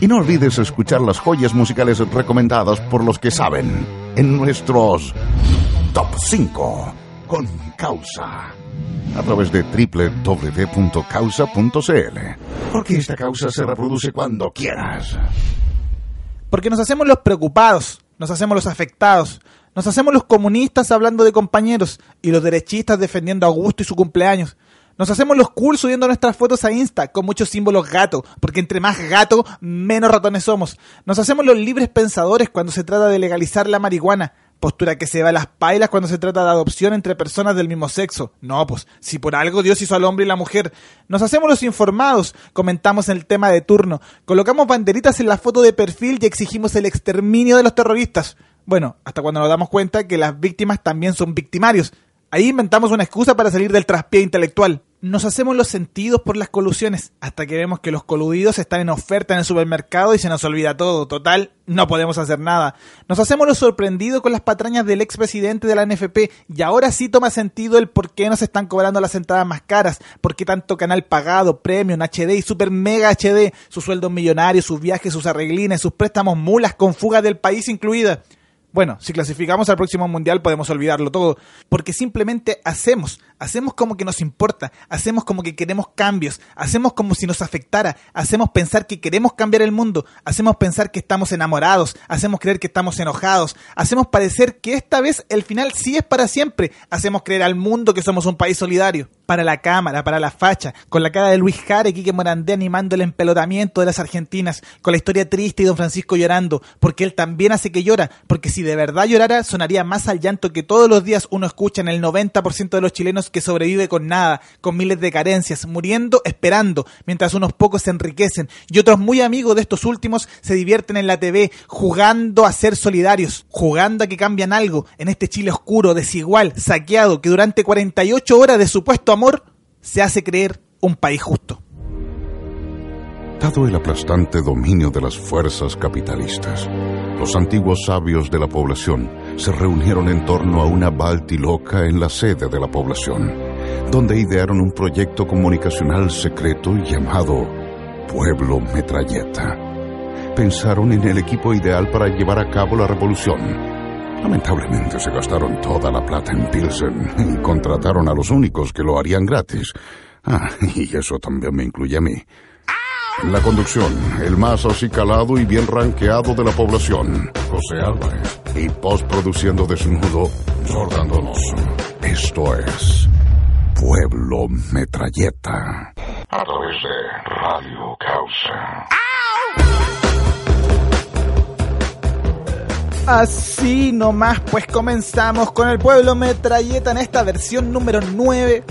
Y no olvides escuchar las joyas musicales recomendadas por los que saben en nuestros Top 5 con Causa. A través de www.causa.cl. Porque esta causa se reproduce cuando quieras. Porque nos hacemos los preocupados, nos hacemos los afectados, nos hacemos los comunistas hablando de compañeros y los derechistas defendiendo a Augusto y su cumpleaños. Nos hacemos los cool subiendo nuestras fotos a Insta con muchos símbolos gato, porque entre más gato, menos ratones somos. Nos hacemos los libres pensadores cuando se trata de legalizar la marihuana. Postura que se va a las pailas cuando se trata de adopción entre personas del mismo sexo. No, pues, si por algo Dios hizo al hombre y la mujer. Nos hacemos los informados, comentamos el tema de turno, colocamos banderitas en la foto de perfil y exigimos el exterminio de los terroristas. Bueno, hasta cuando nos damos cuenta que las víctimas también son victimarios. Ahí inventamos una excusa para salir del traspié intelectual. Nos hacemos los sentidos por las colusiones, hasta que vemos que los coludidos están en oferta en el supermercado y se nos olvida todo. Total, no podemos hacer nada. Nos hacemos los sorprendidos con las patrañas del expresidente de la NFP y ahora sí toma sentido el por qué nos están cobrando las entradas más caras, por qué tanto canal pagado, premium, HD y super mega HD, sus sueldos millonarios, sus viajes, sus arreglines, sus préstamos mulas con fuga del país incluida. Bueno, si clasificamos al próximo mundial podemos olvidarlo todo, porque simplemente hacemos, hacemos como que nos importa, hacemos como que queremos cambios, hacemos como si nos afectara, hacemos pensar que queremos cambiar el mundo, hacemos pensar que estamos enamorados, hacemos creer que estamos enojados, hacemos parecer que esta vez el final sí es para siempre, hacemos creer al mundo que somos un país solidario. Para la cámara, para la facha, con la cara de Luis Jare, Quique Morandé animando el empelotamiento de las argentinas, con la historia triste y don Francisco llorando, porque él también hace que llora, porque si de verdad llorara sonaría más al llanto que todos los días uno escucha en el 90% de los chilenos que sobrevive con nada, con miles de carencias, muriendo, esperando, mientras unos pocos se enriquecen y otros muy amigos de estos últimos se divierten en la TV jugando a ser solidarios, jugando a que cambian algo en este Chile oscuro, desigual, saqueado, que durante 48 horas de supuesto amor se hace creer un país justo. Dado el aplastante dominio de las fuerzas capitalistas, los antiguos sabios de la población se reunieron en torno a una baltiloca en la sede de la población, donde idearon un proyecto comunicacional secreto llamado Pueblo Metralleta. Pensaron en el equipo ideal para llevar a cabo la revolución. Lamentablemente se gastaron toda la plata en Pilsen y contrataron a los únicos que lo harían gratis. Ah, y eso también me incluye a mí. La conducción, el más acicalado y bien ranqueado de la población, José Álvarez. Y postproduciendo desnudo, Jordan Donoso. Esto es Pueblo Metralleta. A través de Radio Causa. Así nomás, pues comenzamos con el pueblo metralleta en esta versión número 9.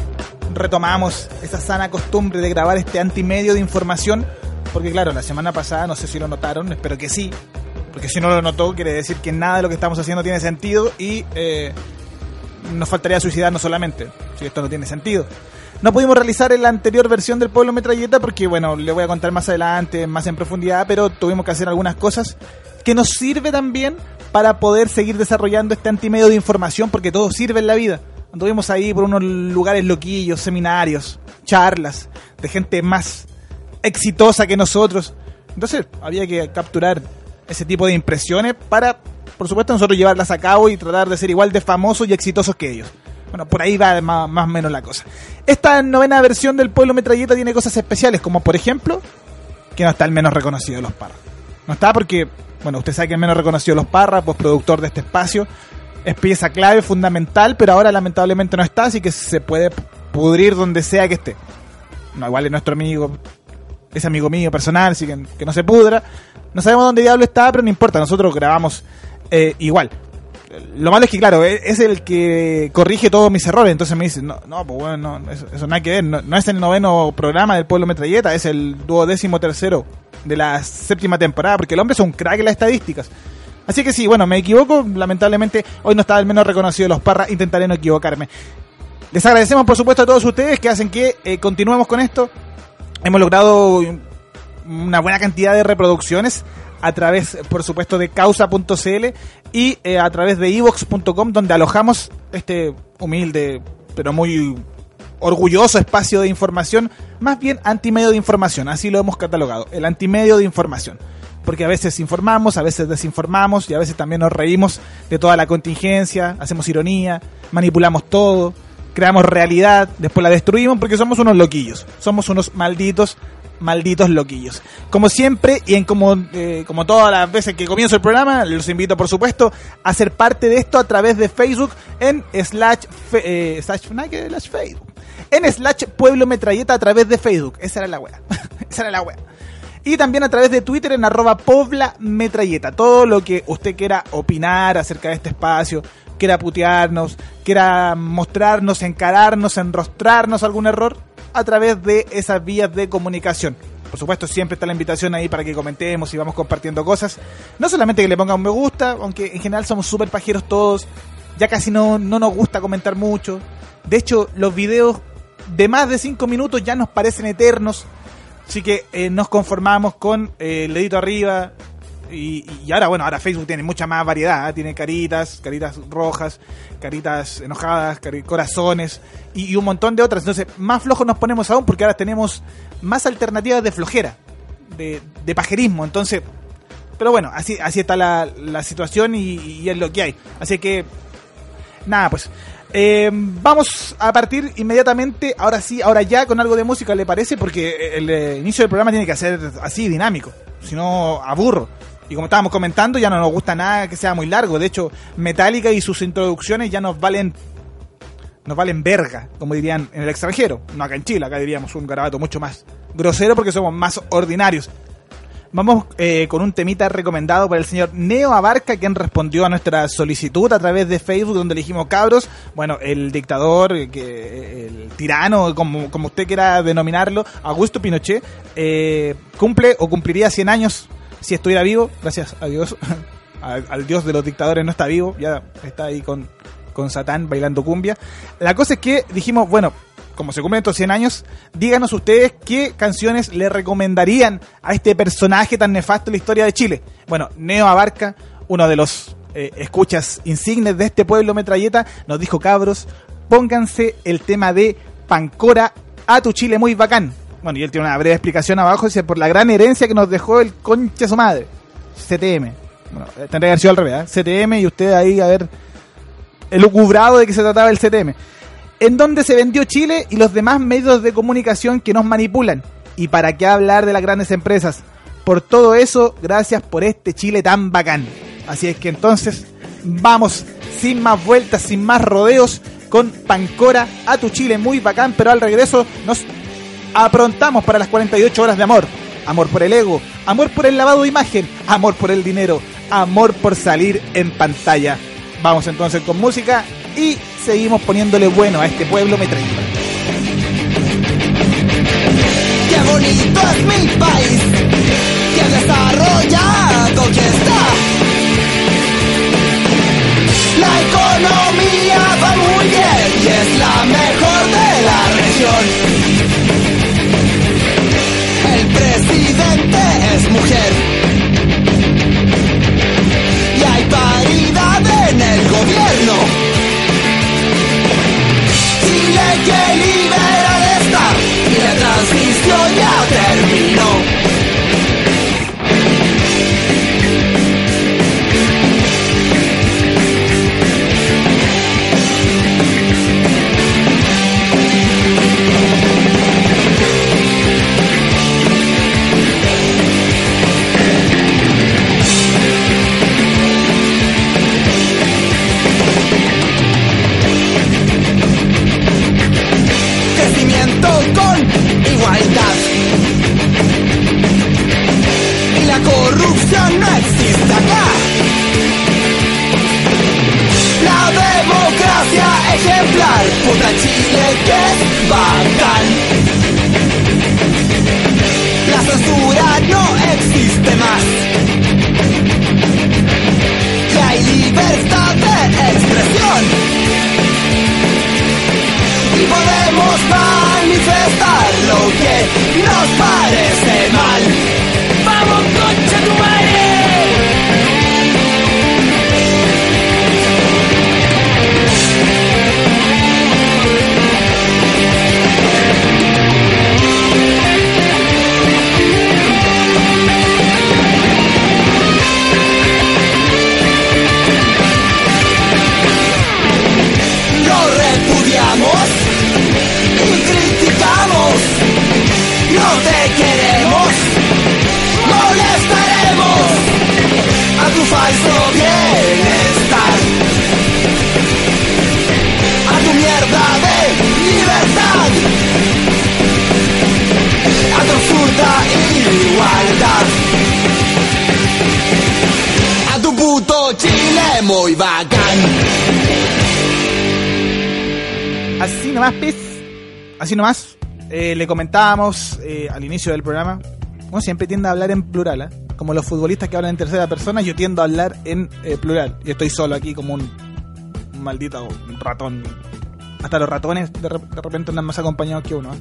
Retomamos esa sana costumbre de grabar este antimedio de información, porque claro, la semana pasada, no sé si lo notaron, espero que sí, porque si no lo notó, quiere decir que nada de lo que estamos haciendo tiene sentido y eh, nos faltaría suicidarnos solamente, si esto no tiene sentido. No pudimos realizar la anterior versión del Pueblo Metralleta porque, bueno, le voy a contar más adelante, más en profundidad, pero tuvimos que hacer algunas cosas que nos sirve también para poder seguir desarrollando este antimedio de información porque todo sirve en la vida. Anduvimos ahí por unos lugares loquillos, seminarios, charlas de gente más exitosa que nosotros. Entonces había que capturar ese tipo de impresiones para, por supuesto, nosotros llevarlas a cabo y tratar de ser igual de famosos y exitosos que ellos. Bueno, por ahí va más, más o menos la cosa. Esta novena versión del Pueblo Metralleta tiene cosas especiales, como por ejemplo, que no está el menos reconocido de los Parra. No está porque, bueno, usted sabe que el menos reconocido de los Parra, pues productor de este espacio, es pieza clave, fundamental, pero ahora lamentablemente no está, así que se puede pudrir donde sea que esté. No, igual es nuestro amigo, es amigo mío personal, así que, que no se pudra. No sabemos dónde diablo está, pero no importa, nosotros grabamos eh, igual. Lo malo es que, claro, e- es el que corrige todos mis errores. Entonces me dice, no, no pues bueno, no, eso, eso nada que ver. No, no es el noveno programa del Pueblo Metralleta, es el duodécimo tercero de la séptima temporada, porque el hombre es un crack en las estadísticas. Así que sí, bueno, me equivoco, lamentablemente hoy no estaba el menos reconocido de los Parra, intentaré no equivocarme. Les agradecemos por supuesto a todos ustedes que hacen que eh, continuemos con esto. Hemos logrado una buena cantidad de reproducciones a través, por supuesto, de causa.cl y eh, a través de evox.com, donde alojamos este humilde, pero muy orgulloso espacio de información, más bien antimedio de información, así lo hemos catalogado, el antimedio de información. Porque a veces informamos, a veces desinformamos y a veces también nos reímos de toda la contingencia, hacemos ironía, manipulamos todo, creamos realidad, después la destruimos porque somos unos loquillos, somos unos malditos malditos loquillos. Como siempre, y en como, eh, como todas las veces que comienzo el programa, los invito, por supuesto, a ser parte de esto a través de Facebook en slash, eh, slash, Facebook. En slash Pueblo Metralleta a través de Facebook. Esa era la wea. Esa era la wea. Y también a través de Twitter en arroba Pobla Metralleta. Todo lo que usted quiera opinar acerca de este espacio, quiera putearnos, quiera mostrarnos, encararnos, enrostrarnos algún error, a través de esas vías de comunicación. Por supuesto, siempre está la invitación ahí para que comentemos y vamos compartiendo cosas. No solamente que le pongan un me gusta, aunque en general somos súper pajeros todos. Ya casi no, no nos gusta comentar mucho. De hecho, los videos de más de 5 minutos ya nos parecen eternos. Así que eh, nos conformamos con eh, el dedito arriba, y, ahora, bueno, ahora Facebook tiene mucha más variedad. ¿eh? Tiene caritas, caritas rojas, caritas enojadas, corazones y, un montón de otras. Entonces, más flojos nos ponemos aún porque ahora tenemos más alternativas de flojera, de, pajerismo. Entonces, pero bueno, así, así está la, situación y, es lo que hay. Así que, nada, pues. Eh, vamos a partir inmediatamente, ahora sí, ahora ya, con algo de música, ¿le parece? Porque el, el inicio del programa tiene que ser así, dinámico. Si no, aburro. Y como estábamos comentando, ya no nos gusta nada que sea muy largo. De hecho, Metallica y sus introducciones ya nos valen nos valen verga, como dirían en el extranjero. No acá en Chile, acá diríamos un garabato mucho más grosero porque somos más ordinarios. Vamos eh, con un temita recomendado por el señor Neo Abarca, quien respondió a nuestra solicitud a través de Facebook, donde le dijimos cabros. Bueno, el dictador, que, el tirano, como, como usted quiera denominarlo, Augusto Pinochet, eh, cumple o cumpliría 100 años si estuviera vivo, gracias a Dios, al, Dios de los dictadores no está vivo, ya está ahí con, con Satán bailando cumbia. La cosa es que dijimos, bueno, como se cumplen estos 100 años, díganos ustedes qué canciones le recomendarían a este personaje tan nefasto en la historia de Chile. Bueno, Neo Abarca, uno de los eh, escuchas insignes de este pueblo metralleta, nos dijo, cabros, pónganse el tema de Pancora a tu Chile muy bacán. Bueno, y él tiene una breve explicación abajo, dice, por la gran herencia que nos dejó el concha su madre. CTM. Bueno, eh, tendría que haber sido al revés, ¿eh? CTM y usted ahí a ver de que se trataba el CTM. En donde se vendió Chile y los demás medios de comunicación que nos manipulan. ¿Y para qué hablar de las grandes empresas? Por todo eso, gracias por este Chile tan bacán. Así es que entonces, vamos, sin más vueltas, sin más rodeos, con Pancora a tu Chile muy bacán, pero al regreso nos aprontamos para las 48 horas de amor. Amor por el ego, amor por el lavado de imagen, amor por el dinero, amor por salir en pantalla. Vamos entonces con música y seguimos poniéndole bueno a este pueblo metralleta. Qué bonito es mi país, que desarrollado que está. La economía va muy bien y es la mejor de la región presidente es mujer. Y hay paridad en el gobierno. Chile que libera esta y la transición ya terminó. La democracia ejemplar, puta Chile que es bacán. La censura no existe más. Así nomás. eh, le comentábamos eh, al inicio del programa. Uno siempre tiende a hablar en plural, ¿eh? Como los futbolistas que hablan en tercera persona, yo tiendo a hablar en eh, plural. Y estoy solo aquí como un, maldito ratón. Hasta los ratones de, rep- de repente andan más acompañados que uno.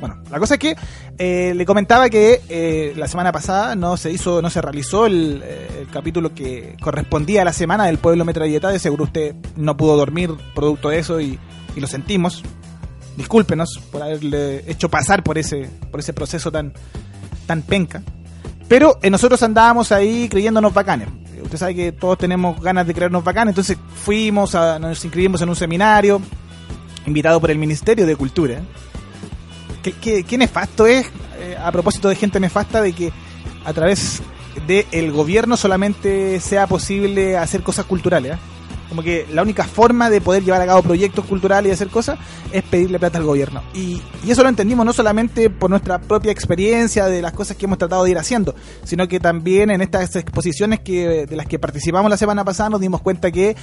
Bueno, la cosa es que le comentaba que la semana pasada no se hizo, no se realizó el, capítulo que correspondía a la semana del pueblo metralleta. De seguro usted no pudo dormir producto de eso y lo sentimos. Discúlpenos por haberle hecho pasar por ese, por ese proceso tan, tan penca. Pero eh, nosotros andábamos ahí creyéndonos bacanes. Eh, Usted sabe que todos tenemos ganas de creernos bacanes, entonces fuimos, a, nos inscribimos en un seminario invitado por el Ministerio de Cultura. ¿Qué, qué- qué nefasto es, eh, a propósito de gente nefasta, de que a través del gobierno solamente sea posible hacer cosas culturales? Como que la única forma de poder llevar a cabo proyectos culturales y hacer cosas es pedirle plata al gobierno. Y, y eso lo entendimos no solamente por nuestra propia experiencia de las cosas que hemos tratado de ir haciendo, sino que también en estas exposiciones que de las que participamos la semana pasada nos dimos cuenta que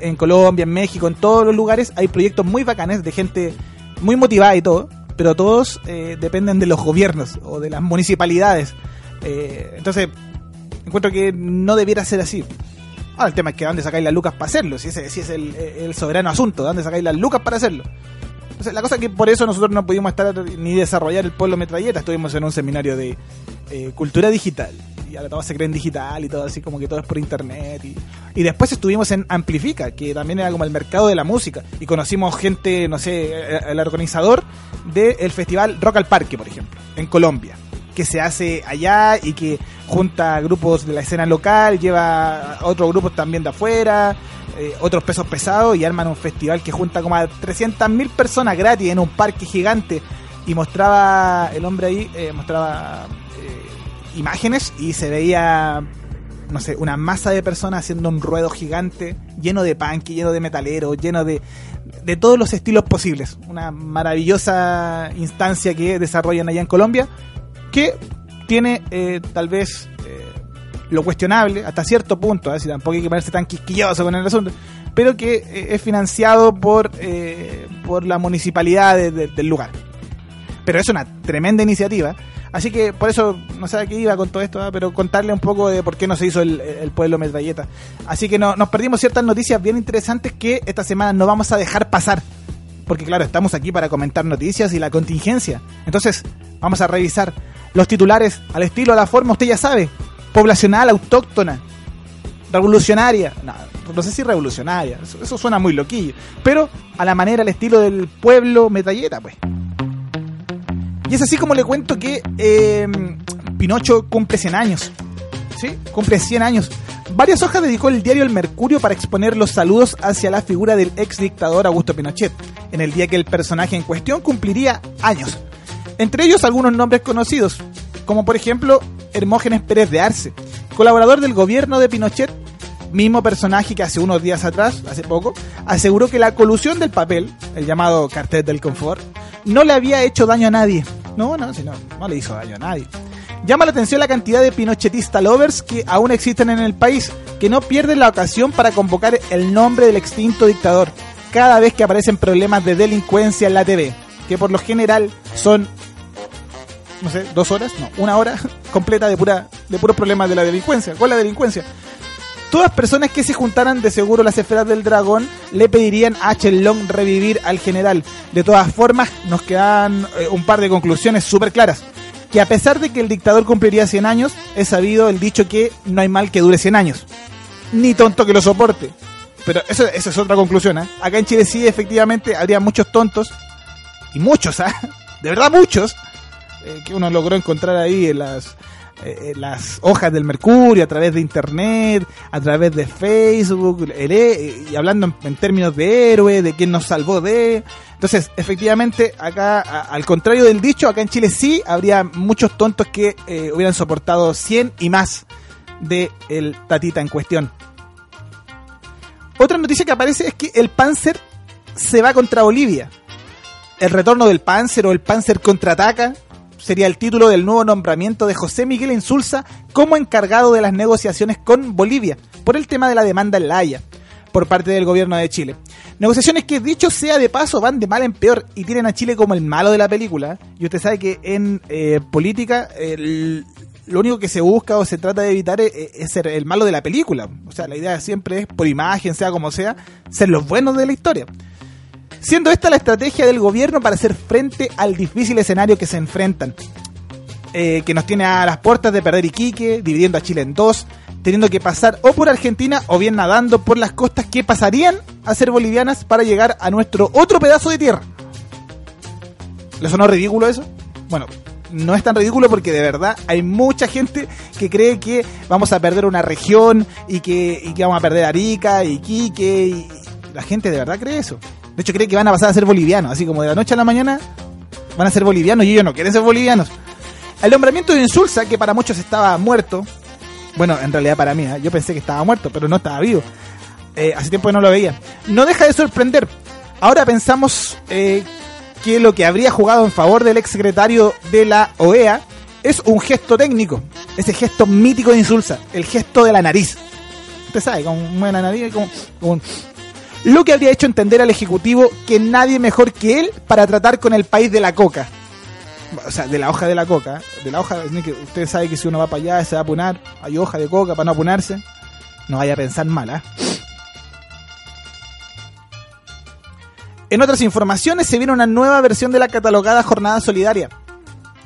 en Colombia, en México, en todos los lugares hay proyectos muy bacanes de gente muy motivada y todo, pero todos eh, dependen de los gobiernos o de las municipalidades. Eh, entonces, encuentro que no debiera ser así. Ahora el tema es que dónde sacáis las lucas para hacerlo, si ese, si es el, soberano asunto, dónde sacáis las lucas para hacerlo. Entonces, la cosa es que por eso nosotros no pudimos estar ni desarrollar el pueblo metralleta, estuvimos en un seminario de eh, cultura digital. Y ahora todo se cree en digital y todo así como que todo es por internet. Y, después estuvimos en Amplifica, que también era como el mercado de la música. Y conocimos gente, no sé, el organizador del festival Rock al Parque, por ejemplo, en Colombia que se hace allá y que junta grupos de la escena local, lleva a otros grupos también de afuera, eh, otros pesos pesados y arman un festival que junta como a 300.000 personas gratis en un parque gigante y mostraba el hombre ahí, eh, mostraba eh, imágenes y se veía no sé, una masa de personas haciendo un ruedo gigante, lleno de punk, lleno de metaleros, lleno de, de todos los estilos posibles. Una maravillosa instancia que desarrollan allá en Colombia, que tiene eh, tal vez eh, lo cuestionable hasta cierto punto, ¿eh? si tampoco hay que ponerse tan quisquilloso con el asunto, pero que es financiado por, por la municipalidad de- de- del lugar. Pero es una tremenda iniciativa. Así que por eso no sé a qué iba con todo esto, pero contarle un poco de por qué no se hizo el, el pueblo metralleta. Así que no- nos perdimos ciertas noticias bien interesantes que esta semana no vamos a dejar pasar. Porque claro, estamos aquí para comentar noticias y la contingencia. Entonces, vamos a revisar los titulares al estilo, a la forma, usted ya sabe. Poblacional, autóctona, revolucionaria. No, sé si revolucionaria, eso, suena muy loquillo. Pero a la manera, al estilo del pueblo metralleta, pues. Y es así como le cuento que eh, Pinocho cumple 100 años. ¿Sí? Cumple 100 años. Varias hojas dedicó el diario El Mercurio para exponer los saludos hacia la figura del ex dictador Augusto Pinochet, en el día que el personaje en cuestión cumpliría años. Entre ellos algunos nombres conocidos, como por ejemplo Hermógenes Pérez de Arce, colaborador del gobierno de Pinochet, mismo personaje que hace unos días atrás, hace poco, aseguró que la colusión del papel, el llamado cartel del confort, no le había hecho daño a nadie. No, no, si no, no le hizo daño a nadie. Llama la atención la cantidad de pinochetista lovers que aún existen en el país, que no pierden la ocasión para convocar el nombre del extinto dictador cada vez que aparecen problemas de delincuencia en la TV, que por lo general son, no sé, dos horas, no, una hora completa de pura de puros problemas de la delincuencia. ¿Cuál es la delincuencia? Todas personas que se juntaran de seguro las esferas del dragón le pedirían a Chelón revivir al general. De todas formas, nos quedan eh, un par de conclusiones súper claras. Que a pesar de que el dictador cumpliría 100 años, es sabido el dicho que no hay mal que dure 100 años. Ni tonto que lo soporte. Pero eso, eso es otra conclusión. ¿eh? Acá en Chile sí, efectivamente, habría muchos tontos. Y muchos, ¿ah? De verdad muchos. Eh, que uno logró encontrar ahí en las, eh, las hojas del Mercurio, a través de internet, a través de Facebook, el he- y hablando en, términos de héroe, de quién nos salvó de. Entonces, efectivamente, acá, al contrario del dicho, acá en Chile sí habría muchos tontos que eh, hubieran soportado 100 y más de el tatita en cuestión. Otra noticia que aparece es que el Panzer se va contra Bolivia. El retorno del Panzer o el Panzer contraataca. Sería el título del nuevo nombramiento de José Miguel Insulza como encargado de las negociaciones con Bolivia por el tema de la demanda en La Haya por parte del gobierno de Chile. Negociaciones que, dicho sea de paso, van de mal en peor y tienen a Chile como el malo de la película. Y usted sabe que en eh, política lo único que se busca o se trata de evitar es, es ser el malo de la película. O sea, la idea siempre es, por imagen, sea como sea, ser los buenos de la historia. Siendo esta la estrategia del gobierno para hacer frente al difícil escenario que se enfrentan. Eh, que nos tiene a las puertas de perder Iquique, dividiendo a Chile en dos, teniendo que pasar o por Argentina o bien nadando por las costas que pasarían a ser bolivianas para llegar a nuestro otro pedazo de tierra. ¿Le sonó ridículo eso? Bueno, no es tan ridículo porque de verdad hay mucha gente que cree que vamos a perder una región y que, vamos a perder Arica, Iquique, y la gente de verdad cree eso. De hecho cree que van a pasar a ser bolivianos, así como de la noche a la mañana van a ser bolivianos y ellos no quieren ser bolivianos. El nombramiento de Insulza, que para muchos estaba muerto, bueno, en realidad para mí, ¿eh? yo pensé que estaba muerto, pero no estaba vivo. Eh, hace tiempo que no lo veía. No deja de sorprender. Ahora pensamos eh, que lo que habría jugado en favor del exsecretario de la OEA es un gesto técnico. Ese gesto mítico de Insulza, el gesto de la nariz. Usted sabe, con una nariz, como, como Lo que habría hecho entender al Ejecutivo que nadie mejor que él para tratar con el país de la coca o sea, de la hoja de la coca, de la hoja, usted sabe que si uno va para allá se va a apunar, hay hoja de coca para no apunarse, no vaya a pensar mal, ¿ah? En otras informaciones se viene una nueva versión de la catalogada Jornada Solidaria.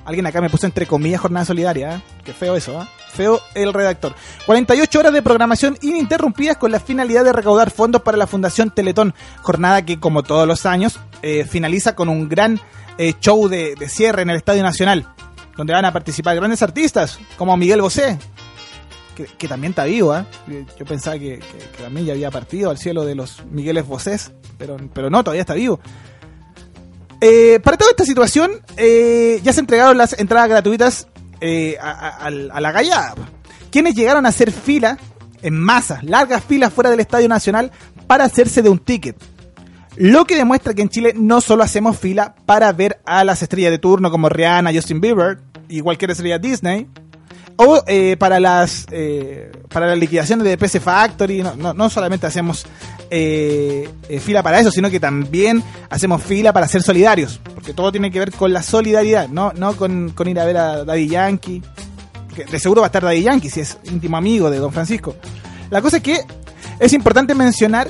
Alguien acá me puso entre comillas Jornada Solidaria, ¿eh? Qué feo eso, ¿ah? Feo el redactor. 48 horas de programación ininterrumpidas con la finalidad de recaudar fondos para la Fundación Teletón. Jornada que, como todos los años, eh, finaliza con un gran eh, show de, cierre en el Estadio Nacional, donde van a participar grandes artistas como Miguel Bosé, que, también está vivo, ¿eh? Yo pensaba que, que- que también ya había partido al cielo de los Migueles Bosés, pero, pero no, todavía está vivo. Para toda esta situación, ya se entregaron las entradas gratuitas eh, a, la gallada. Quienes llegaron a hacer fila en masa, largas filas fuera del Estadio Nacional para hacerse de un ticket. Lo que demuestra que en Chile no solo hacemos fila para ver a las estrellas de turno como Rihanna, Justin Bieber y cualquier estrella Disney, o eh, para las eh, para las liquidaciones de PC Factory, no, no, no solamente hacemos eh, eh, fila para eso, sino que también hacemos fila para ser solidarios, porque todo tiene que ver con la solidaridad, no, no con, con ir a ver a Daddy Yankee, que de seguro va a estar Daddy Yankee si es íntimo amigo de Don Francisco. La cosa es que es importante mencionar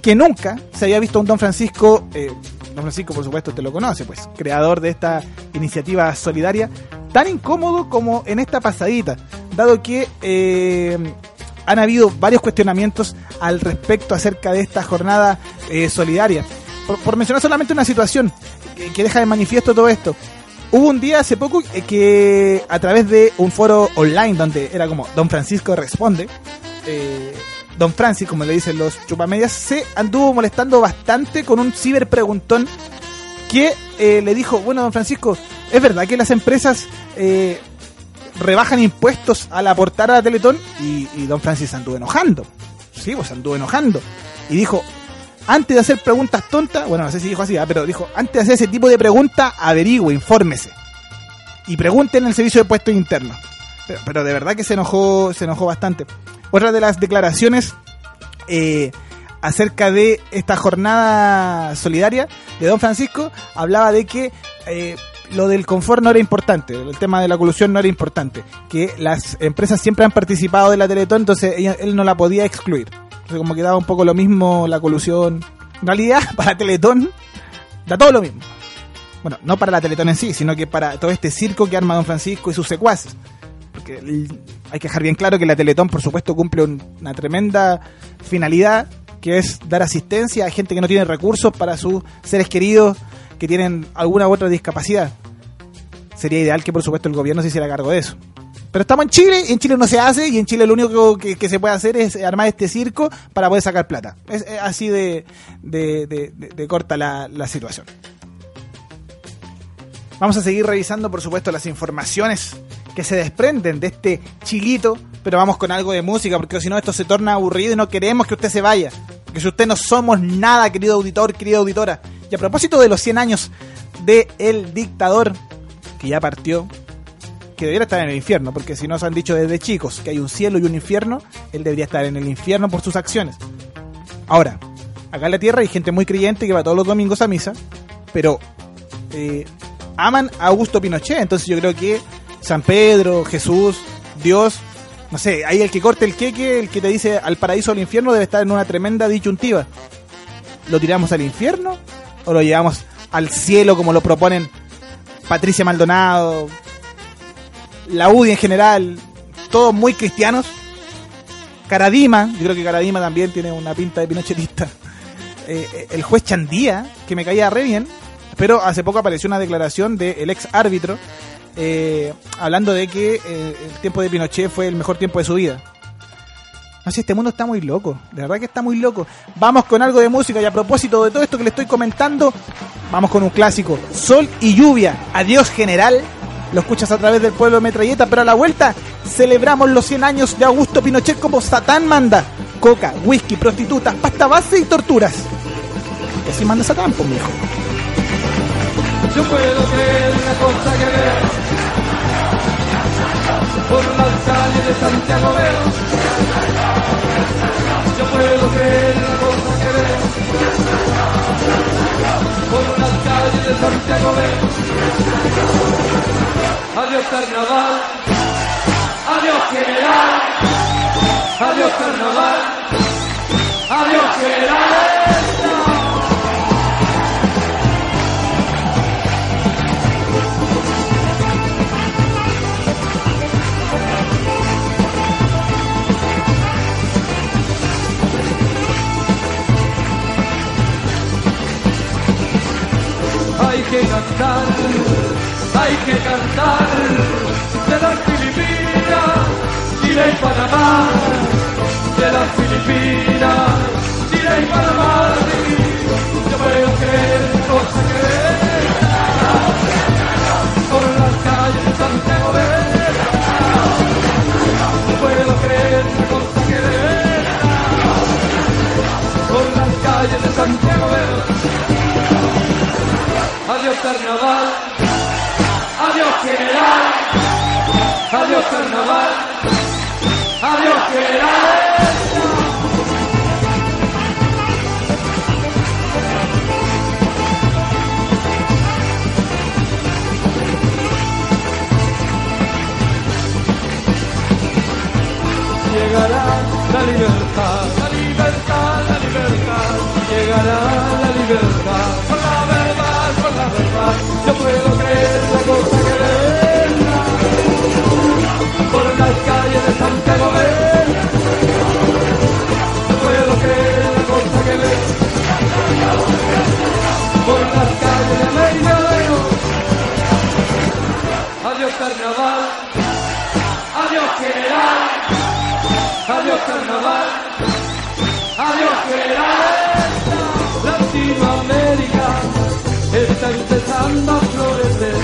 que nunca se había visto un Don Francisco, eh, Don Francisco por supuesto te lo conoce, pues, creador de esta iniciativa solidaria, tan incómodo como en esta pasadita, dado que eh, han habido varios cuestionamientos al respecto acerca de esta jornada eh, solidaria. Por, mencionar solamente una situación que, deja de manifiesto todo esto. Hubo un día hace poco eh, que a través de un foro online donde era como Don Francisco responde, eh, Don Francis, como le dicen los chupamedias, se anduvo molestando bastante con un ciberpreguntón que le dijo, bueno, Don Francisco, ¿es verdad que las empresas rebajan impuestos al aportar a la Teletón? Y, y Don Francis anduvo enojando. Sí, pues anduvo enojando. Y dijo, antes de hacer preguntas tontas, bueno, no sé si dijo así, ah, pero dijo, antes de hacer ese tipo de preguntas, averigüe, infórmese. Y pregunte en el servicio de puestos internos. Pero, pero de verdad que se enojó, se enojó bastante. Otra de las declaraciones eh, acerca de esta jornada solidaria de Don Francisco hablaba de que eh, lo del confort no era importante, el tema de la colusión no era importante, que las empresas siempre han participado de la Teletón, entonces ella- él no la podía excluir. Entonces como que daba un poco lo mismo la colusión. En realidad, para Teletón da todo lo mismo. Bueno, no para la Teletón en sí, sino que para todo este circo que arma Don Francisco y sus secuaces. Porque hay que dejar bien claro que la Teletón, por supuesto, cumple un- una tremenda finalidad, que es dar asistencia a gente que no tiene recursos para sus seres queridos que tienen alguna u otra discapacidad. Sería ideal que, por supuesto, el gobierno se hiciera cargo de eso. Pero estamos en Chile y en Chile no se hace y en Chile lo único que, que se puede hacer es armar este circo para poder sacar plata. Es, así de, de- de- de- de corta la, la situación. Vamos a seguir revisando, por supuesto, las informaciones que se desprenden de este chilito, pero vamos con algo de música, porque si no esto se torna aburrido y no queremos que usted se vaya. Porque si usted no somos nada, querido auditor, querida auditora. A propósito de los 100 años de El Dictador, que ya partió, que debería estar en el infierno, porque si nos han dicho desde chicos que hay un cielo y un infierno, él debería estar en el infierno por sus acciones. Ahora, acá en la tierra hay gente muy creyente que va todos los domingos a misa, pero eh, aman a Augusto Pinochet, entonces yo creo que San Pedro, Jesús, Dios, no sé, hay el que corte el queque, el que te dice al paraíso o al infierno debe estar en una tremenda disyuntiva. ¿Lo tiramos al infierno o lo llevamos al cielo como lo proponen Patricia Maldonado, la UDI en general, todos muy cristianos? Caradima, yo creo que Caradima también tiene una pinta de pinochetista. Eh, eh, el juez Chandía, que me caía re bien, pero hace poco apareció una declaración del ex árbitro eh, hablando de que eh, el tiempo de Pinochet fue el mejor tiempo de su vida. No sé, este mundo está muy loco, de verdad que está muy loco. Vamos con algo de música y a propósito de todo esto que le estoy comentando, vamos con un clásico, Sol y Lluvia, Adiós General. Lo escuchas a través del pueblo de Metralleta, pero a la vuelta celebramos los 100 años de Augusto Pinochet como Satán manda. Coca, whisky, prostitutas, pasta base y torturas. Y así manda Satán, pues viejo. Yo puedo creer una cosa que por las calles de Santiago veo. Yo puedo creer una cosa que veo por las calles de Santiago veo. Adiós carnaval, adiós general, adiós carnaval, adiós general. Que cantar, hay que cantar de las Filipinas, Chile y Panamá, de las Filipinas, Chile y Panamá. Yo puedo creer cosa que ver por las calles de Santiago. Yo puedo creer cosa que ver por las calles de Santiago. Adiós carnaval, adiós general, adiós carnaval, adiós general. Llegará la libertad, la libertad, la libertad, llegará la libertad, por la verdad, yo puedo creer la cosa que venga, por las calles de Santiago está empezando a florecer.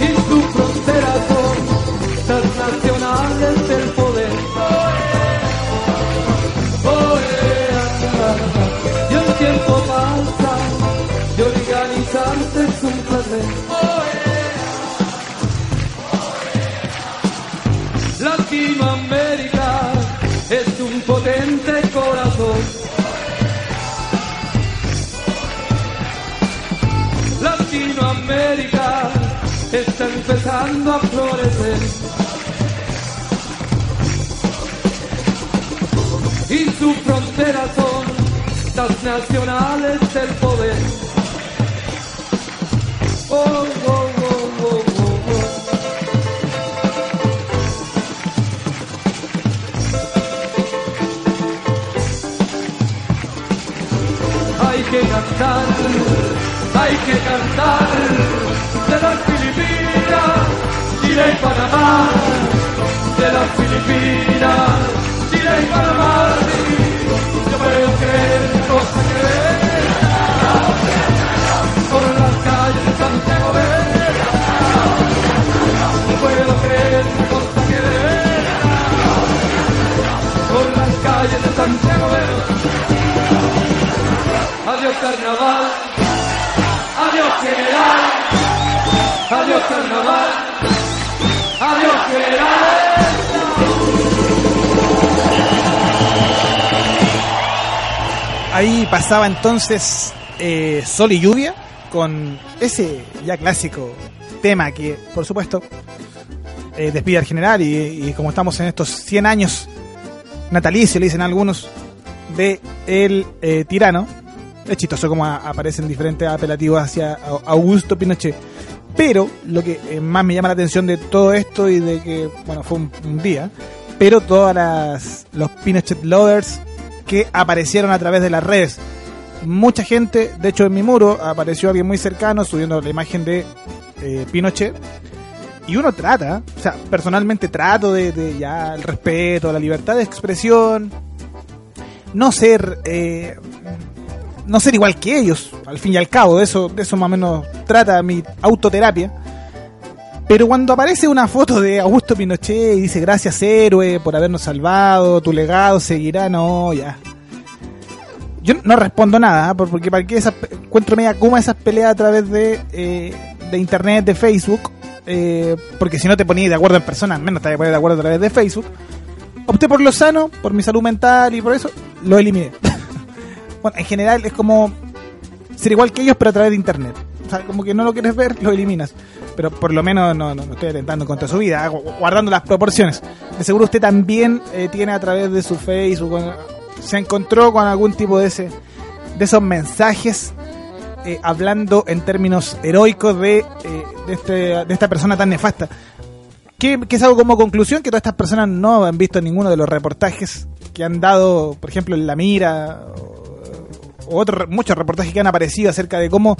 Y sus fronteras son transnacionales del poder. Y el tiempo pasa y organizarse es un placer. Latinoamérica es un potente corazón. Empezando a florecer. Y sus fronteras son las nacionales del poder. Oh, oh, oh, oh, oh, oh. hay que cantar, hay que cantar Chile y Panamá, de las Filipinas, Chile y Panamá, yo puedo creer cosa que vea, por las calles de Santiago vea, yo puedo creer cosa que vea, por las calles de Santiago vea, adiós carnaval, adiós general, adiós carnaval adiós generales. Ahí pasaba entonces eh, Sol y Lluvia con ese ya clásico tema que, por supuesto, eh, despide al general y, como estamos en estos 100 años natalicio, le dicen algunos, de el eh, tirano. Es chistoso como aparecen diferentes apelativos hacia Au- Augusto Pinochet. Pero lo que eh, más me llama la atención de todo esto y de que, bueno, fue un, día, pero todas las los Pinochet lovers que aparecieron a través de las redes. Mucha gente, de hecho en mi muro apareció alguien muy cercano subiendo la imagen de eh, Pinochet. Y uno trata, o sea, personalmente trato de, de ya el respeto, la libertad de expresión, no ser eh, no ser igual que ellos, al fin y al cabo, de eso, de eso más o menos trata mi autoterapia. Pero cuando aparece una foto de Augusto Pinochet y dice gracias héroe por habernos salvado, tu legado seguirá, no, ya. Yo no respondo nada, por- porque para qué esas, encuentro media kuma esas peleas a través de, eh, de internet, de Facebook, eh, porque si no te ponías de acuerdo en persona, al menos te poner de acuerdo a través de Facebook. Opté por lo sano, por mi salud mental y por eso lo eliminé. bueno, en general es como ser igual que ellos, pero a través de internet. O sea, como que no lo quieres ver, lo eliminas. Pero por lo menos no, no, no estoy atentando contra su vida, gu- guardando las proporciones. De seguro usted también eh, tiene a través de su Facebook, se encontró con algún tipo de ese de esos mensajes eh, hablando en términos heroicos de, eh, de, este, de esta persona tan nefasta. Que, que es algo como conclusión que todas estas personas no han visto ninguno de los reportajes que han dado, por ejemplo, en La Mira otros muchos reportajes que han aparecido acerca de cómo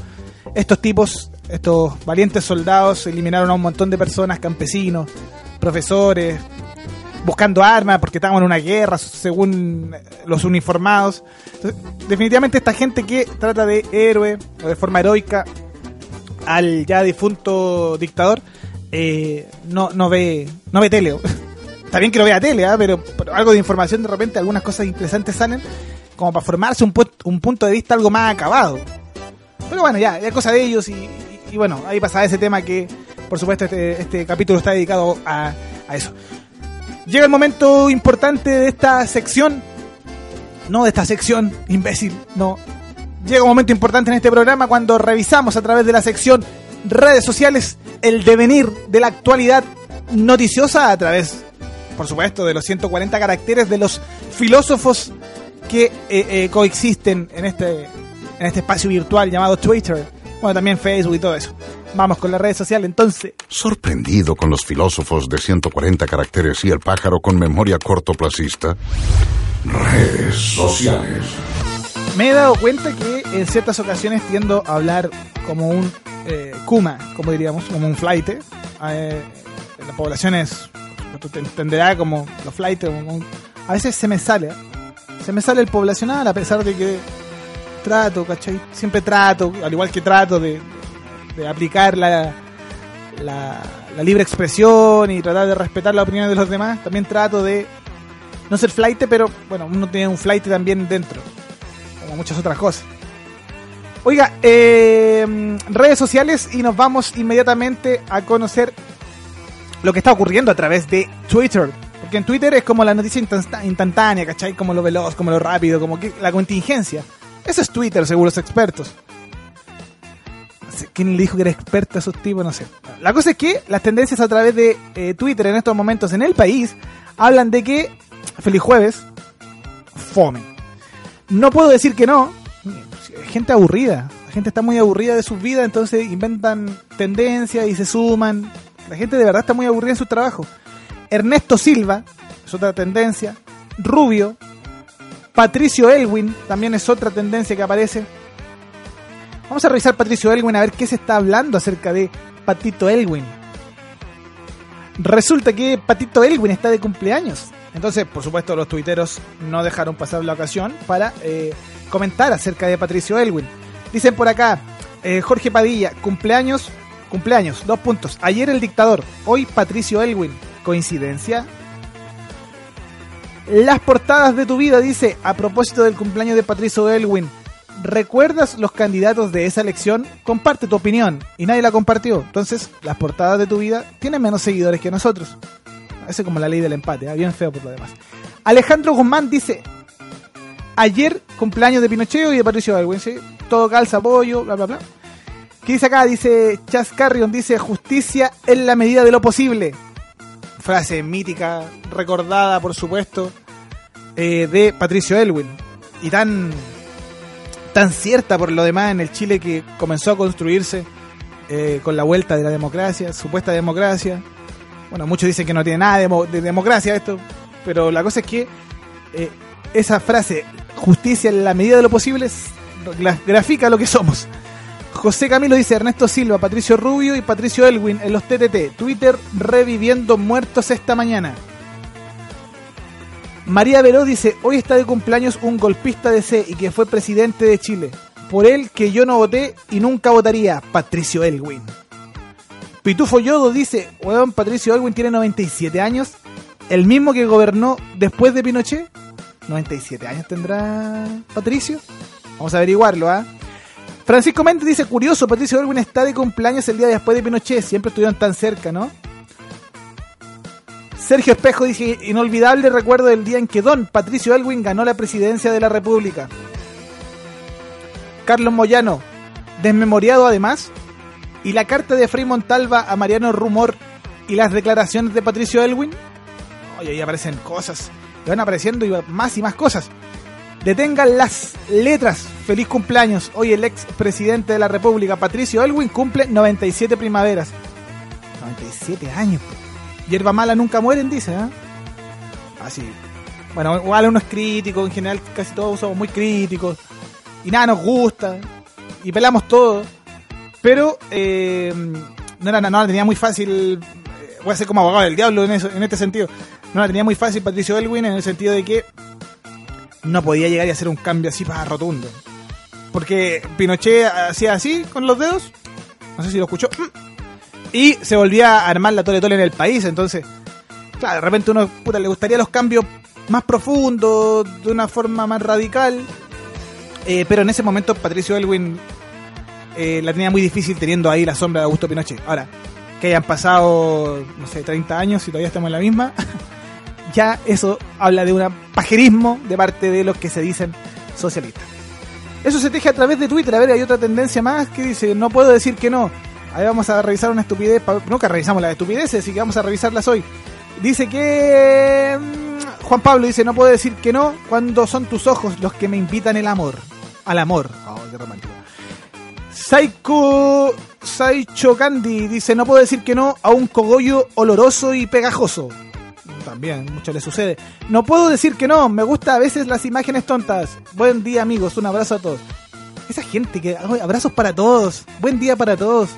estos tipos, estos valientes soldados, eliminaron a un montón de personas, campesinos, profesores, buscando armas porque estaban en una guerra, según los uniformados. Definitivamente esta gente que trata de héroe o de forma heroica al ya difunto dictador, eh, no, no ve no ve tele. Está bien que lo vea tele, ¿ah? pero algo de información de repente, algunas cosas interesantes salen como para formarse un, pu- un punto de vista algo más acabado. Pero bueno, ya, es cosa de ellos y, y- bueno, ahí pasa ese tema que por supuesto este, este capítulo está dedicado a, a eso. Llega el momento importante de esta sección. No de esta sección, imbécil, no. Llega un momento importante en este programa cuando revisamos a través de la sección redes sociales el devenir de la actualidad noticiosa a través, por supuesto, de los 140 caracteres de los filósofos que eh, eh, coexisten en este, en este espacio virtual llamado Twitter. Bueno, también Facebook y todo eso. Vamos con la red social entonces. Sorprendido con los filósofos de 140 caracteres y el pájaro con memoria cortoplacista. Redes sociales. Me he dado cuenta que en ciertas ocasiones tiendo a hablar como un eh, Kuma, como diríamos, como un flight. Eh, en las poblaciones, entenderás como los flight. A veces se me sale. Se me sale el poblacional a pesar de que trato, ¿cachai? Siempre trato, al igual que trato de, de aplicar la, la, la libre expresión y tratar de respetar la opinión de los demás. También trato de no ser flight, pero bueno, uno tiene un flight también dentro como muchas otras cosas. Oiga, eh, redes sociales y nos vamos inmediatamente a conocer lo que está ocurriendo a través de Twitter. Porque en Twitter es como la noticia instantánea, ¿cachai? Como lo veloz, como lo rápido, como que la contingencia. Eso es Twitter, según los expertos. ¿Quién le dijo que era experto a esos tipos? No sé. La cosa es que las tendencias a través de eh, Twitter en estos momentos en el país hablan de que, feliz jueves, fome. No puedo decir que no. Gente aburrida. La gente está muy aburrida de sus vidas, entonces inventan tendencias y se suman. La gente de verdad está muy aburrida en su trabajo. Ernesto Silva es otra tendencia. Rubio. Patricio Elwin también es otra tendencia que aparece. Vamos a revisar Patricio Elwin a ver qué se está hablando acerca de Patito Elwin. Resulta que Patito Elwin está de cumpleaños. Entonces, por supuesto, los tuiteros no dejaron pasar la ocasión para eh, comentar acerca de Patricio Elwin. Dicen por acá, eh, Jorge Padilla, cumpleaños, cumpleaños, dos puntos. Ayer el dictador, hoy Patricio Elwin. ¿Coincidencia? Las portadas de tu vida dice, a propósito del cumpleaños de Patricio Elwin, ¿recuerdas los candidatos de esa elección? Comparte tu opinión. Y nadie la compartió. Entonces, las portadas de tu vida tienen menos seguidores que nosotros. Ese es como la ley del empate, ¿eh? bien feo por lo demás. Alejandro Guzmán dice, ayer cumpleaños de Pinochet y de Patricio Aylwin, ¿sí? Todo calza, apoyo, bla, bla, bla. ¿Qué dice acá? Dice Chas Carrion, dice justicia en la medida de lo posible. Frase mítica, recordada por supuesto, eh, de Patricio Elwin. Y tan, tan cierta por lo demás en el Chile que comenzó a construirse eh, con la vuelta de la democracia, supuesta democracia. Bueno, muchos dicen que no tiene nada de, de democracia esto, pero la cosa es que eh, esa frase, justicia en la medida de lo posible, grafica lo que somos. José Camilo dice Ernesto Silva, Patricio Rubio y Patricio Elwin en los TTT. Twitter reviviendo muertos esta mañana. María Veloz dice, hoy está de cumpleaños un golpista de C y que fue presidente de Chile. Por él que yo no voté y nunca votaría, Patricio Elwin. Pitufo Yodo dice, weón, Patricio Elwin tiene 97 años, el mismo que gobernó después de Pinochet. 97 años tendrá Patricio. Vamos a averiguarlo, ¿ah? Francisco Méndez dice, curioso, Patricio Elwin está de cumpleaños el día después de Pinochet, siempre estuvieron tan cerca, ¿no? Sergio Espejo dice, inolvidable recuerdo del día en que Don Patricio Elwin ganó la presidencia de la República. Carlos Moyano, desmemoriado además, y la carta de Frei Montalva a Mariano Rumor y las declaraciones de Patricio Elwin. Oye, ahí aparecen cosas, van apareciendo más y más cosas. Detengan las letras. Feliz cumpleaños. Hoy el ex presidente de la República, Patricio Elwin, cumple 97 primaveras. 97 años. Hierba mala nunca mueren, dice, ¿eh? Así. Bueno, igual uno es crítico, en general casi todos somos muy críticos. Y nada nos gusta. Y pelamos todo. Pero eh, no, era, no la tenía muy fácil. eh, Voy a ser como abogado del diablo en, eso, en este sentido. No la tenía muy fácil Patricio Elwin en el sentido de que no podía llegar y hacer un cambio así para rotundo. Porque Pinochet hacía así con los dedos. No sé si lo escuchó. Y se volvía a armar la tole tole en el país. Entonces, claro, de repente uno puta, le gustaría los cambios más profundos, de una forma más radical. Eh, pero en ese momento Patricio Elwin eh, la tenía muy difícil teniendo ahí la sombra de Augusto Pinochet. Ahora, que hayan pasado, no sé, 30 años y todavía estamos en la misma, ya eso habla de un pajerismo de parte de los que se dicen socialistas. Eso se teje a través de Twitter. A ver, hay otra tendencia más que dice, no puedo decir que no. Ahí vamos a revisar una estupidez. Nunca revisamos las estupideces, así que vamos a revisarlas hoy. Dice que... mm, Juan Pablo dice, no puedo decir que no cuando son tus ojos los que me invitan el amor. Al amor. Oh, qué romántico. Saiko Saicho Candy dice, no puedo decir que no a un cogollo oloroso y pegajoso. También, mucho le sucede. No puedo decir que no, me gusta a veces las imágenes tontas. Buen día amigos, un abrazo a todos. Esa gente que... abrazos para todos. Buen día para todos.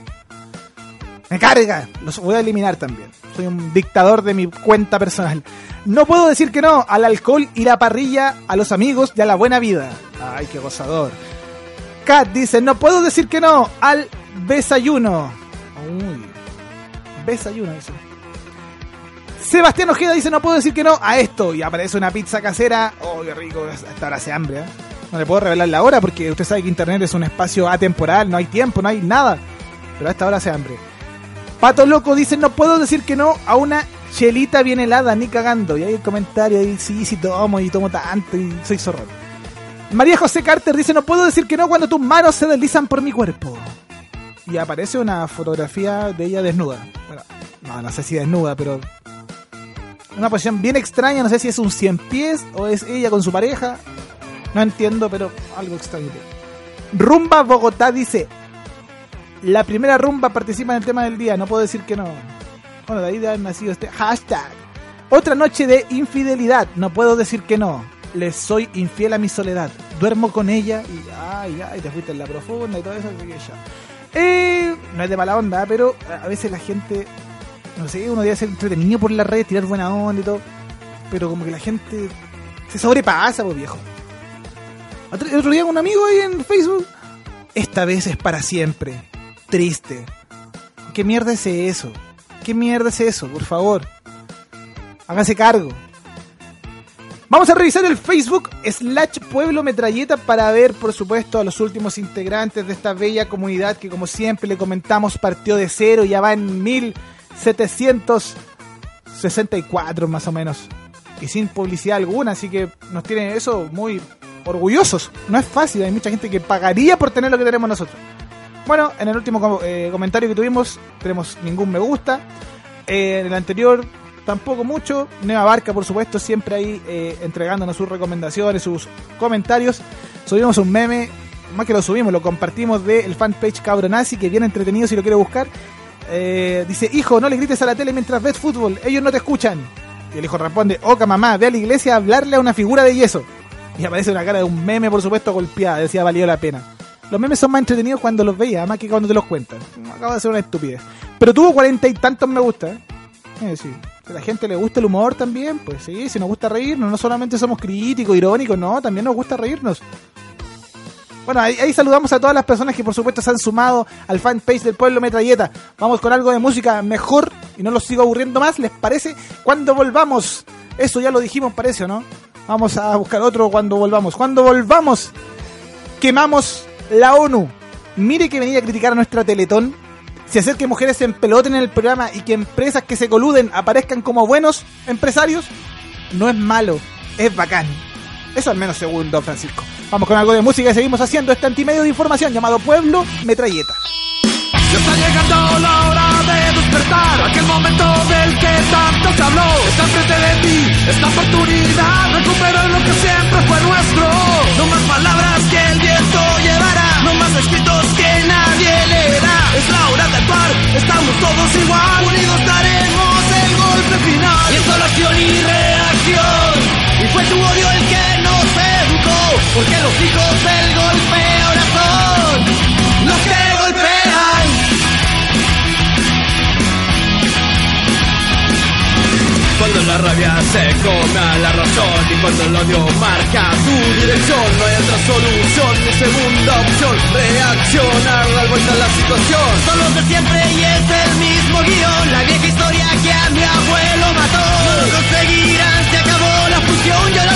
Me carga. Los voy a eliminar también. Soy un dictador de mi cuenta personal. No puedo decir que no al alcohol y la parrilla, a los amigos y a la buena vida. Ay, qué gozador. Kat dice, no puedo decir que no al desayuno. Uy. Desayuno, dice. Sebastián Ojeda dice, no puedo decir que no a esto. Y aparece una pizza casera. Oh, qué rico. Hasta ahora hace hambre. ¿eh? No le puedo revelar la hora porque usted sabe que Internet es un espacio atemporal. No hay tiempo, no hay nada. Pero a esta hora hace hambre. Pato Loco dice, no puedo decir que no a una chelita bien helada, ni cagando. Y hay el comentario ahí, sí, sí tomo y tomo tanto y soy zorrón. María José Carter dice, no puedo decir que no cuando tus manos se deslizan por mi cuerpo. Y aparece una fotografía de ella desnuda. Bueno, no, no sé si desnuda, pero... Una posición bien extraña, no sé si es un cien pies o es ella con su pareja. No entiendo, pero algo extraño. Rumba Bogotá dice, la primera rumba participa en el tema del día, no puedo decir que no. Bueno, de ahí haber nacido este hashtag. Otra noche de infidelidad, no puedo decir que no. Le soy infiel a mi soledad. Duermo con ella y ay, ay, te fuiste en la profunda y todo eso, así ya. Eh, no es de mala onda, pero a veces la gente, no sé, uno debe ser entretenido por la red, tirar buena onda y todo. Pero como que la gente se sobrepasa, pues viejo. El otro día un amigo ahí en Facebook. Esta vez es para siempre. Triste. ¿Qué mierda es eso? ¿Qué mierda es eso? Por favor. Hágase cargo. Vamos a revisar el Facebook slash Pueblo Metralleta para ver, por supuesto, a los últimos integrantes de esta bella comunidad que, como siempre le comentamos, partió de cero, ya va en 1764 más o menos. Y sin publicidad alguna, así que nos tienen eso muy orgullosos. No es fácil, hay mucha gente que pagaría por tener lo que tenemos nosotros. Bueno, en el último eh, comentario que tuvimos, tenemos ningún me gusta. Eh, en el anterior, tampoco mucho. Neva Barca, por supuesto, siempre ahí eh, entregándonos sus recomendaciones, sus comentarios. Subimos un meme, más que lo subimos, lo compartimos del fanpage Cabronazi, que viene entretenido si lo quiere buscar. Eh, dice, hijo, no le grites a la tele mientras ves fútbol, ellos no te escuchan. Y el hijo responde, oca mamá, ve a la iglesia a hablarle a una figura de yeso. Y aparece una cara de un meme, por supuesto, golpeada. Decía, valió la pena. Los memes son más entretenidos cuando los veías, más que cuando te los cuentan. Acabo de hacer una estupidez. Pero tuvo cuarenta y tantos me gusta. ¿eh? Si a la gente le gusta el humor también, pues sí, si nos gusta reírnos, no solamente somos críticos, irónicos, no, también nos gusta reírnos. Bueno, ahí, ahí saludamos a todas las personas que por supuesto se han sumado al fanpage del Pueblo Metralleta. Vamos con algo de música mejor y no los sigo aburriendo más, ¿les parece? Cuando volvamos, eso ya lo dijimos, parece, ¿o no? Vamos a buscar otro cuando volvamos. Cuando volvamos, quemamos la ONU. Mire que venía a criticar a nuestra Teletón. Si hacer que mujeres se empeloten en el programa y que empresas que se coluden aparezcan como buenos empresarios, no es malo, es bacán. Eso al menos según Don Francisco. Vamos con algo de música y seguimos haciendo este antimedio de información llamado Pueblo Metralleta. Ya está llegando la hora de despertar. Aquel momento del que tanto se habló. Está frente de ti, esta oportunidad. Recuperar lo que siempre fue nuestro. No más palabras que el viento llevará. No más escritos que nadie leerá. Es la hora de actuar, estamos todos igual. Unidos daremos el golpe final. Y es solo acción y reacción. Y fue tu odio el Porque los hijos del golpe ahora son Los que golpean Cuando la rabia se come a la razón y cuando el odio marca tu dirección, no hay otra solución ni segunda opción. Reaccionar, dar vuelta a la situación. Son los de siempre y es el mismo guion. La vieja historia que a mi abuelo mató.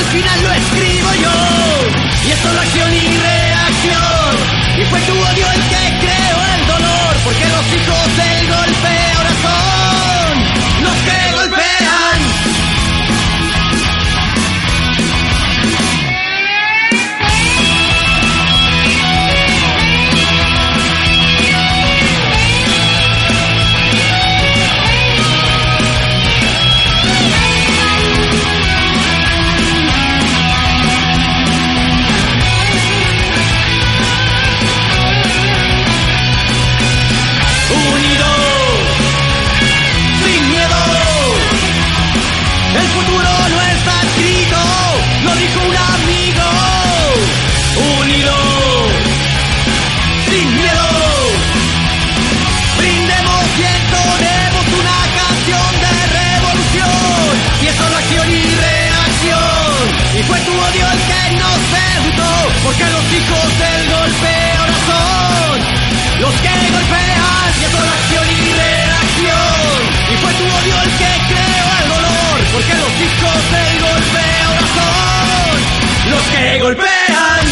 Final lo escribo yo. Y es solo acción y reacción. Y fue tu odio el que creó el dolor. Porque los hijos del golpe ahora son Porque los hijos del golpe ahora son los que golpean. Y solo acción y reacción. Y fue tu odio el que creó el dolor. Porque los hijos del golpe ahora son los que golpean.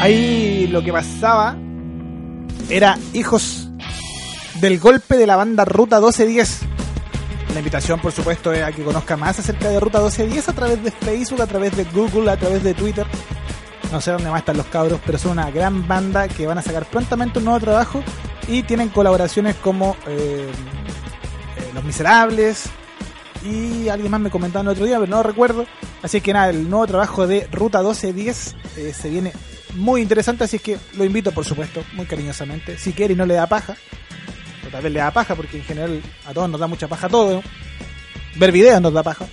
Ahí lo que pasaba era hijos del golpe de la banda Ruta 1210. La invitación, por supuesto, es a que conozca más acerca de Ruta 1210 a través de Facebook, a través de Google, a través de Twitter. No sé dónde más están los cabros, pero son una gran banda que van a sacar prontamente un nuevo trabajo y tienen colaboraciones como eh, eh, Los Miserables y alguien más me comentaba el otro día, pero no recuerdo. Así que nada, el nuevo trabajo de Ruta 1210 eh, se viene muy interesante, así que lo invito, por supuesto, muy cariñosamente. Si quiere y no le da paja, tal vez le da paja, porque en general a todos nos da mucha paja todo. Ver videos nos da paja.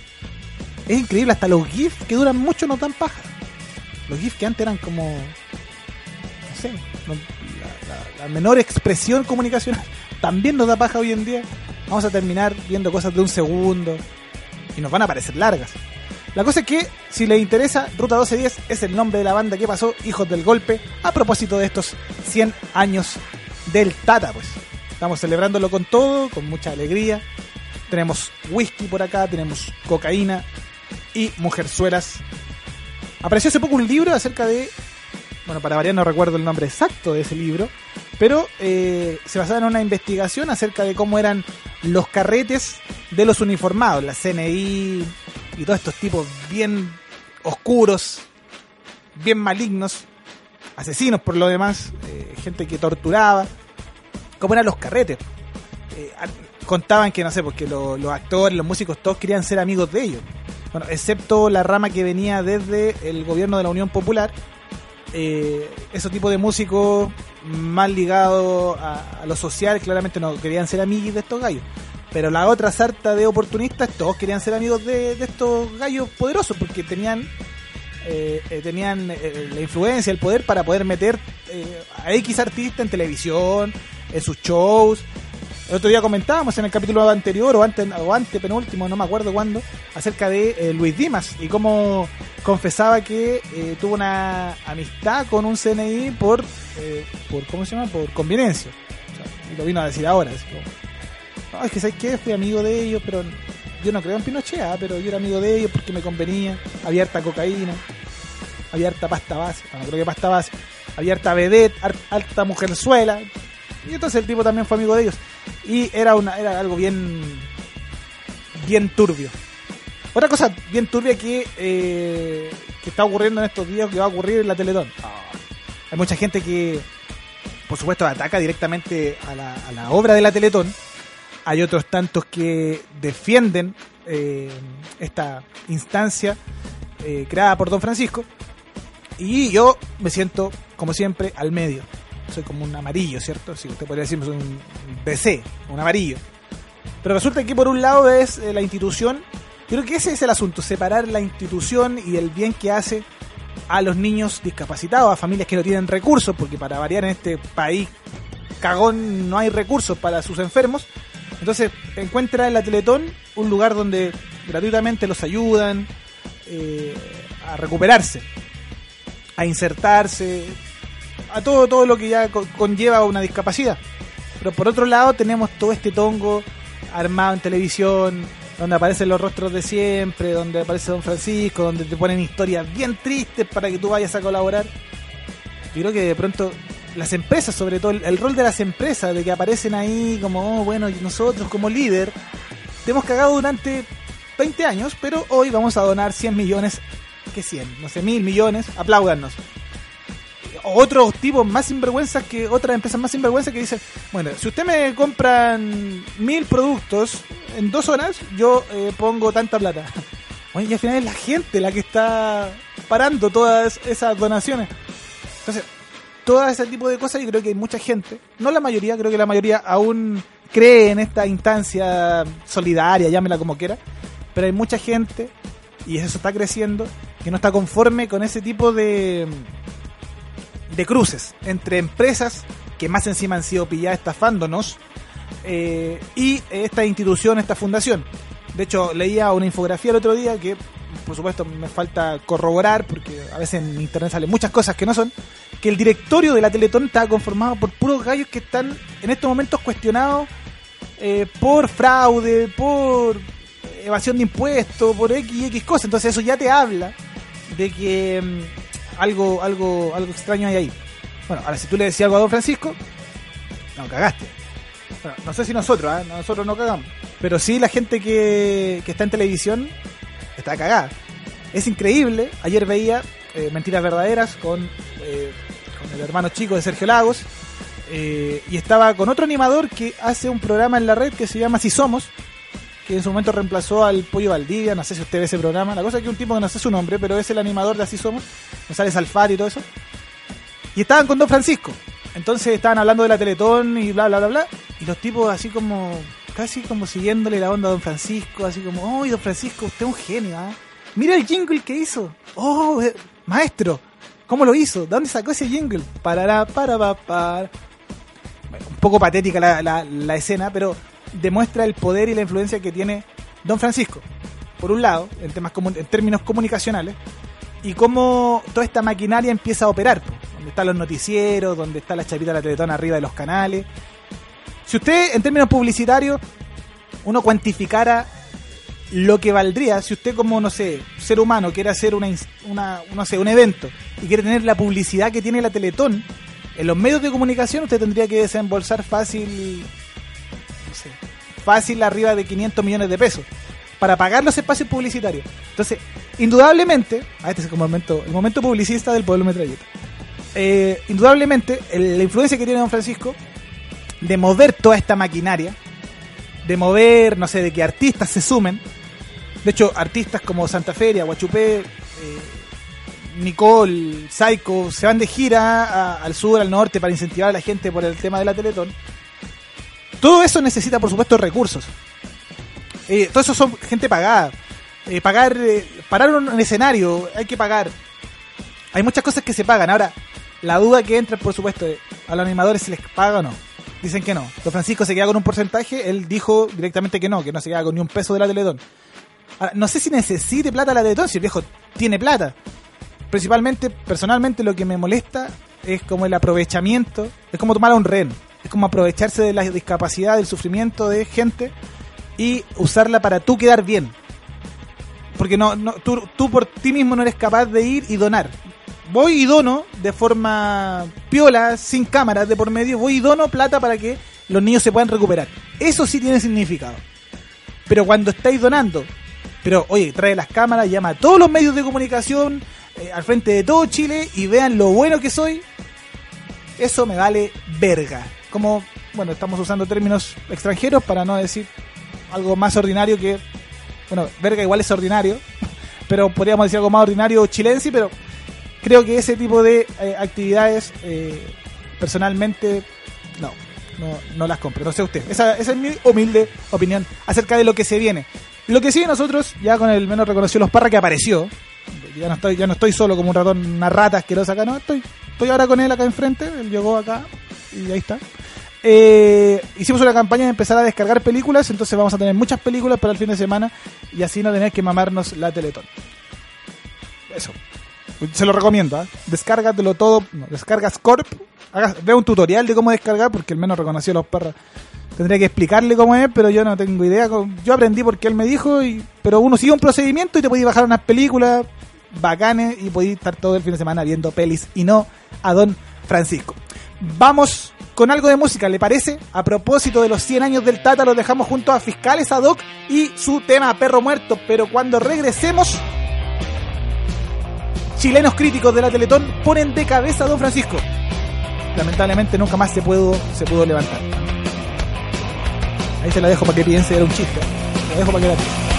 Es increíble, hasta los GIFs que duran mucho nos dan paja. Los GIFs que antes eran como. No sé, la- la menor expresión comunicacional también nos da paja hoy en día. Vamos a terminar viendo cosas de un segundo y nos van a parecer largas. La cosa es que, si les interesa, Ruta 1210 es el nombre de la banda que pasó, Hijos del Golpe, a propósito de estos 100 años del Tata, pues. Estamos celebrándolo con todo, con mucha alegría. Tenemos whisky por acá, tenemos cocaína y mujerzuelas. Apareció hace poco un libro acerca de. Bueno, para variar no recuerdo el nombre exacto de ese libro, pero eh, se basaba en una investigación acerca de cómo eran los carretes de los uniformados, la CNI y todos estos tipos bien oscuros, bien malignos, asesinos por lo demás, eh, gente que torturaba, cómo eran los carretes. Eh, contaban que, no sé, porque lo- los actores, los músicos, todos querían ser amigos de ellos. Bueno, excepto la rama que venía desde el gobierno de la Unión Popular, eh, esos tipos de músicos más ligados a, a lo social, claramente no querían ser amigos de estos gallos. Pero la otra sarta de oportunistas, todos querían ser amigos de, estos gallos poderosos, porque tenían eh, eh, tenían la influencia, el poder para poder meter a X artista en televisión, en sus shows. El otro día comentábamos en el capítulo anterior o antes o antes penúltimo, no me acuerdo cuándo, acerca de eh, Luis Dimas y cómo confesaba que eh, tuvo una amistad con un CNI por, eh, por ¿cómo se llama? Por conveniencia. Y lo vino a decir ahora. no, es que ¿sabes qué? Fui amigo de ellos, pero yo no creo en Pinochet, ah, pero yo era amigo de ellos porque me convenía. Había harta cocaína, había harta pasta base, no, creo que pasta base, había harta vedette, har- harta mujerzuela. Y entonces el tipo también fue amigo de ellos. Y era una era algo bien bien turbio. Otra cosa bien turbia que, eh, que está ocurriendo en estos días, que va a ocurrir en la Teletón. Hay mucha gente que, por supuesto, ataca directamente a la, a la obra de la Teletón. Hay otros tantos que defienden eh, esta instancia eh, creada por Don Francisco. Y yo me siento, como siempre, al medio. Soy como un amarillo, ¿cierto? Si usted podría decir, soy un BC, un amarillo. Pero resulta que por un lado es eh, la institución. Creo que ese es el asunto, separar la institución y el bien que hace a los niños discapacitados, a familias que no tienen recursos, porque para variar en este país cagón no hay recursos para sus enfermos. Entonces encuentra en la Teletón un lugar donde gratuitamente los ayudan eh, a recuperarse, a insertarse, a todo, todo lo que ya co- conlleva una discapacidad. Pero por otro lado tenemos todo este tongo armado en televisión, donde aparecen los rostros de siempre, donde aparece Don Francisco, donde te ponen historias bien tristes para que tú vayas a colaborar. Yo creo que de pronto las empresas, sobre todo el, rol de las empresas, de que aparecen ahí como, oh, bueno, nosotros como líder, te hemos cagado durante 20 años, pero hoy vamos a donar 100 millones, que 100, no sé, mil millones, apláudanos. Otros tipos más sinvergüenzas que otras empresas más sinvergüenzas que dicen, bueno, si usted me compran mil productos en dos horas, yo eh, pongo tanta plata. Oye, y al final es la gente la que está parando todas esas donaciones. Entonces, todo ese tipo de cosas, yo creo que hay mucha gente, no la mayoría, creo que la mayoría aún cree en esta instancia solidaria, llámela como quiera, pero hay mucha gente, y eso está creciendo, que no está conforme con ese tipo de, de cruces entre empresas que más encima han sido pilladas estafándonos eh, y esta institución, esta fundación. De hecho, leía una infografía el otro día que, por supuesto, me falta corroborar porque a veces en internet salen muchas cosas que no son. Que el directorio de la Teletón está conformado por puros gallos que están en estos momentos cuestionados eh, por fraude, por evasión de impuestos, por X y X cosas. Entonces, eso ya te habla de que mm, algo, algo, algo extraño hay ahí. Bueno, ahora si tú le decías algo a Don Francisco, no cagaste. Bueno, no sé si nosotros, ¿ah? nosotros no cagamos. Pero sí la gente que, que está en televisión está cagada. Es increíble. Ayer veía eh, Mentiras Verdaderas con, eh, con el hermano chico de Sergio Lagos. eh, y estaba con otro animador que hace un programa en la red que se llama Si Somos. Que en su momento reemplazó al Pollo Valdivia. No sé si usted ve ese programa. La cosa es que un tipo que no sé su nombre, pero es el animador de Así Somos. González Alfaro y todo eso. Y estaban con Don Francisco. Entonces estaban hablando de la Teletón y bla, bla, bla, bla. Y los tipos así como, casi como siguiéndole la onda a Don Francisco, así como, oh, Don Francisco, usted es un genio, ¿ah? Mira el jingle que hizo. Oh, eh, maestro, ¿cómo lo hizo? ¿De dónde sacó ese jingle? Parará, para, pa, para. Bueno, un poco patética la escena, pero demuestra el poder y la influencia que tiene Don Francisco. por un lado, en, temas en términos comunicacionales, y cómo toda esta maquinaria empieza a operar. Donde están los noticieros, donde está la chapita de la Teletón arriba de los canales. Si usted, en términos publicitarios, uno cuantificara lo que valdría si usted como, no sé, ser humano quiere hacer una, una, no sé, un evento y quiere tener la publicidad que tiene la Teletón, en los medios de comunicación usted tendría que desembolsar fácil, fácil arriba de 500 millones de pesos para pagar los espacios publicitarios. Entonces, indudablemente, ah, este es como el momento, el momento publicista del pueblo metralleta. Eh, indudablemente, la influencia que tiene Don Francisco de mover toda esta maquinaria, de mover, no sé, de que artistas se sumen. De hecho, artistas como Santa Feria, Guachupé, eh, Nicole, Psycho, se van de gira al sur, al norte, para incentivar a la gente por el tema de la Teletón. Todo eso necesita, por supuesto, recursos. Eh, todo eso son gente pagada. Eh, pagar, eh, parar un, escenario, hay que pagar. Hay muchas cosas que se pagan. Ahora, la duda que entra, por supuesto, es, a los animadores si les paga o no. Dicen que no. Don Francisco se queda con un porcentaje, él dijo directamente que no, que no se queda con ni un peso de la Teletón. Ahora, no sé si necesite plata la Teletón, si el viejo tiene plata. Principalmente, personalmente, lo que me molesta es como el aprovechamiento, es como tomar a un rehén, es como aprovecharse de la discapacidad, del sufrimiento de gente y usarla para tú quedar bien. Porque no, no tú, tú por ti mismo no eres capaz de ir y donar. Voy y dono de forma piola, sin cámaras de por medio, voy y dono plata para que los niños se puedan recuperar. Eso sí tiene significado. Pero cuando estáis donando, pero oye, trae las cámaras, llama a todos los medios de comunicación eh, al frente de todo Chile y vean lo bueno que soy, eso me vale verga. Como, bueno, estamos usando términos extranjeros para no decir algo más ordinario que, bueno, verga igual es ordinario, pero podríamos decir algo más ordinario chilense, pero creo que ese tipo de eh, actividades eh, personalmente no, no, no las compro. No sé usted. Esa, esa es mi humilde opinión acerca de lo que se viene. Lo que sigue nosotros, ya con el menos reconocido Los Parra que apareció. Ya no estoy, ya no estoy solo como un ratón, una rata asquerosa acá, no, estoy, estoy ahora con él acá enfrente, él llegó acá y ahí está. Eh, hicimos una campaña de empezar a descargar películas, entonces vamos a tener muchas películas para el fin de semana y así no tener que mamarnos la Teletón. Eso. Se lo recomiendo, ¿ah? Descárgatelo todo. No, descargas Corp. Haga, ve un tutorial de cómo descargar, porque el menos reconoció a los perros. Tendría que explicarle cómo es, pero yo no tengo idea. Yo aprendí porque él me dijo, pero uno sigue un procedimiento y te podéis bajar unas películas bacanes y podéis estar todo el fin de semana viendo pelis y no a Don Francisco. Vamos con algo de música, ¿le parece? A propósito de los 100 años del Tata, los dejamos junto a Fiscales Ad hoc y su tema Perro Muerto. Pero cuando regresemos, chilenos críticos de la Teletón ponen de cabeza a Don Francisco. Lamentablemente nunca más se pudo, se pudo levantar. Ahí se la dejo para que piense, era un chiste. La dejo para que la.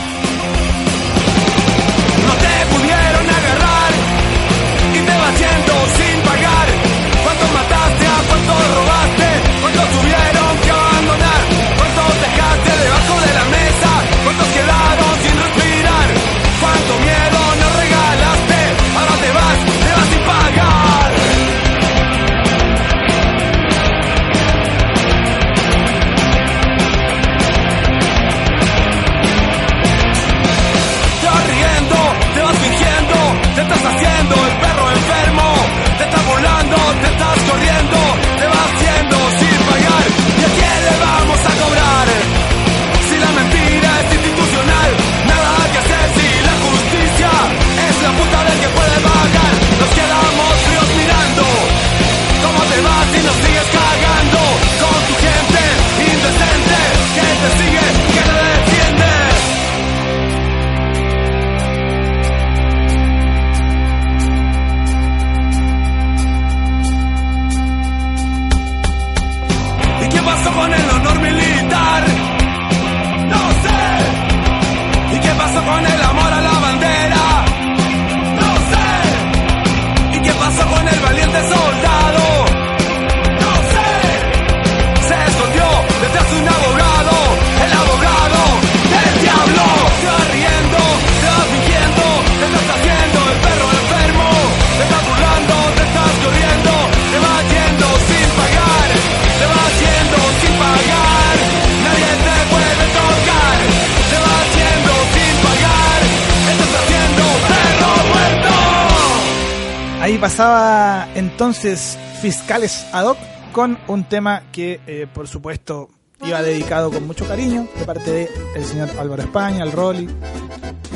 Pasaba entonces Fiscales ad hoc con un tema que, eh, por supuesto, iba dedicado con mucho cariño de parte del el señor Álvaro España, al Rolly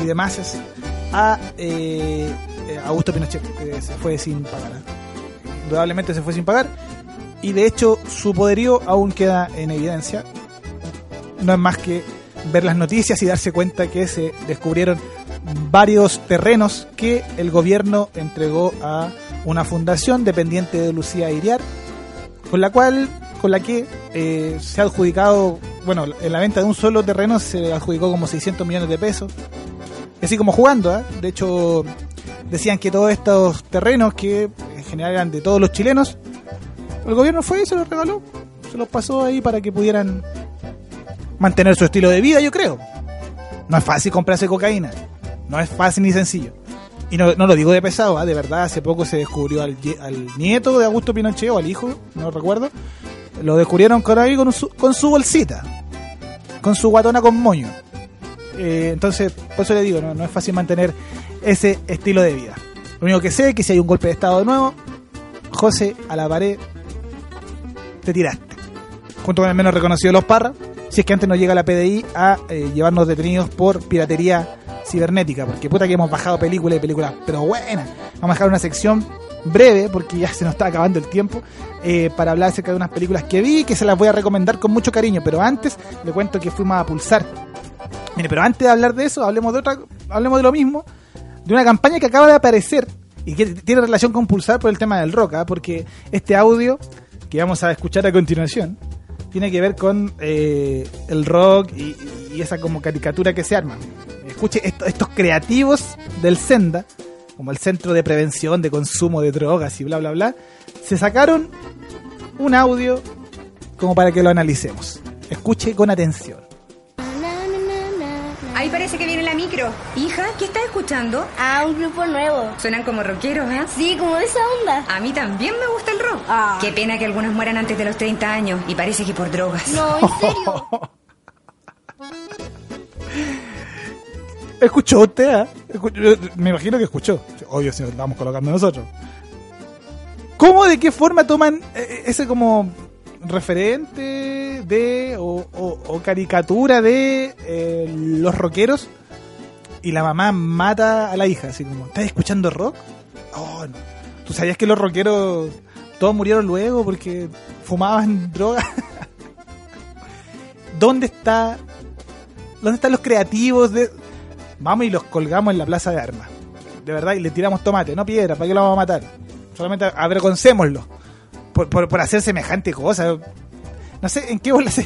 y demás a eh, eh, Augusto Pinochet, que se fue sin pagar. Indudablemente se fue sin pagar y de hecho su poderío aún queda en evidencia. No es más que ver las noticias y darse cuenta que se descubrieron varios terrenos que el gobierno entregó a una fundación dependiente de Lucía Iriar, con la cual, con la que eh, se ha adjudicado, bueno, en la venta de un solo terreno se adjudicó como 600 millones de pesos, así como jugando, ¿eh? de hecho decían que todos estos terrenos que en general eran de todos los chilenos, el gobierno fue y se los regaló, se los pasó ahí para que pudieran mantener su estilo de vida, yo creo. No es fácil comprarse cocaína. No es fácil ni sencillo. Y no, no lo digo de pesado, ¿ah? de verdad, hace poco se descubrió al, al nieto de Augusto Pinochet o al hijo, no recuerdo. Lo descubrieron con ahí con su, con su bolsita, con su guatona con moño. Eh, entonces, por eso le digo, no, no es fácil mantener ese estilo de vida. Lo único que sé es que si hay un golpe de Estado de nuevo, José, a la pared, te tiraste. Junto con el menos reconocido de los Parra, si es que antes no llega la PDI a eh, llevarnos detenidos por piratería cibernética, porque puta que hemos bajado películas y películas, pero buenas. Vamos a dejar una sección breve, porque ya se nos está acabando el tiempo, eh, para hablar acerca de unas películas que vi, que se las voy a recomendar con mucho cariño, pero antes le cuento que fuimos a pulsar. Mire, pero antes de hablar de eso, hablemos de otra, hablemos de lo mismo, de una campaña que acaba de aparecer y que tiene relación con pulsar por el tema del rock, ¿ah? porque este audio que vamos a escuchar a continuación tiene que ver con eh, el rock y, y esa como caricatura que se arma. Escuche esto- estos creativos del Senda, como el Centro de Prevención de Consumo de Drogas y bla bla bla, se sacaron un audio como para que lo analicemos. Escuche con atención. Ahí parece que viene la micro. Hija, ¿qué estás escuchando? Ah, un grupo nuevo. Suenan como rockeros, ¿eh? Sí, como de esa onda. A mí también me gusta el rock. Ah. Qué pena que algunos mueran antes de los 30 años y parece que por drogas. No, en serio. ¿Escuchó usted? ah? Me imagino que escuchó. Obvio, si nos estamos colocando nosotros. ¿Cómo, de qué forma toman eh, ese como referente de o, o- o caricatura de eh, los rockeros y la mamá mata a la hija? Así como, ¿estás escuchando rock? Oh, no. ¿Tú sabías que los rockeros todos murieron luego porque fumaban droga? ¿Dónde está ¿Dónde están los creativos de.? Vamos y los colgamos en la plaza de armas. De verdad, y le tiramos tomate, no piedra, ¿para qué lo vamos a matar? Solamente avergoncémoslo. Por, por, hacer semejante cosa. No sé en qué bola se.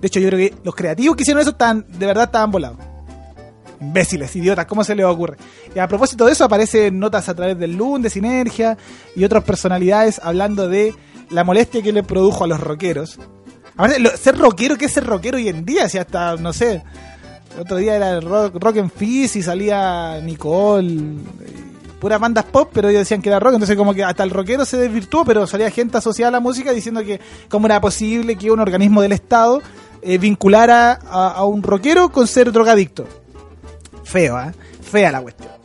De hecho, yo creo que los creativos que hicieron eso estaban, de verdad estaban volados. Imbéciles, idiotas, ¿cómo se les ocurre? Y a propósito de eso, aparecen notas a través del LUN, de Sinergia y otras personalidades hablando de la molestia que le produjo a los rockeros. Aparte, lo- ser rockero, ¿qué es ser rockero hoy en día? Si hasta, no sé, otro día era el rock, rock en Fizz y salía Nicole, puras bandas pop, pero ellos decían que era rock, entonces como que hasta el rockero se desvirtuó, pero salía gente asociada a la música diciendo que cómo era posible que un organismo del Estado eh, vinculara a, a un rockero con ser drogadicto. Feo, ¿eh? Fea la cuestión.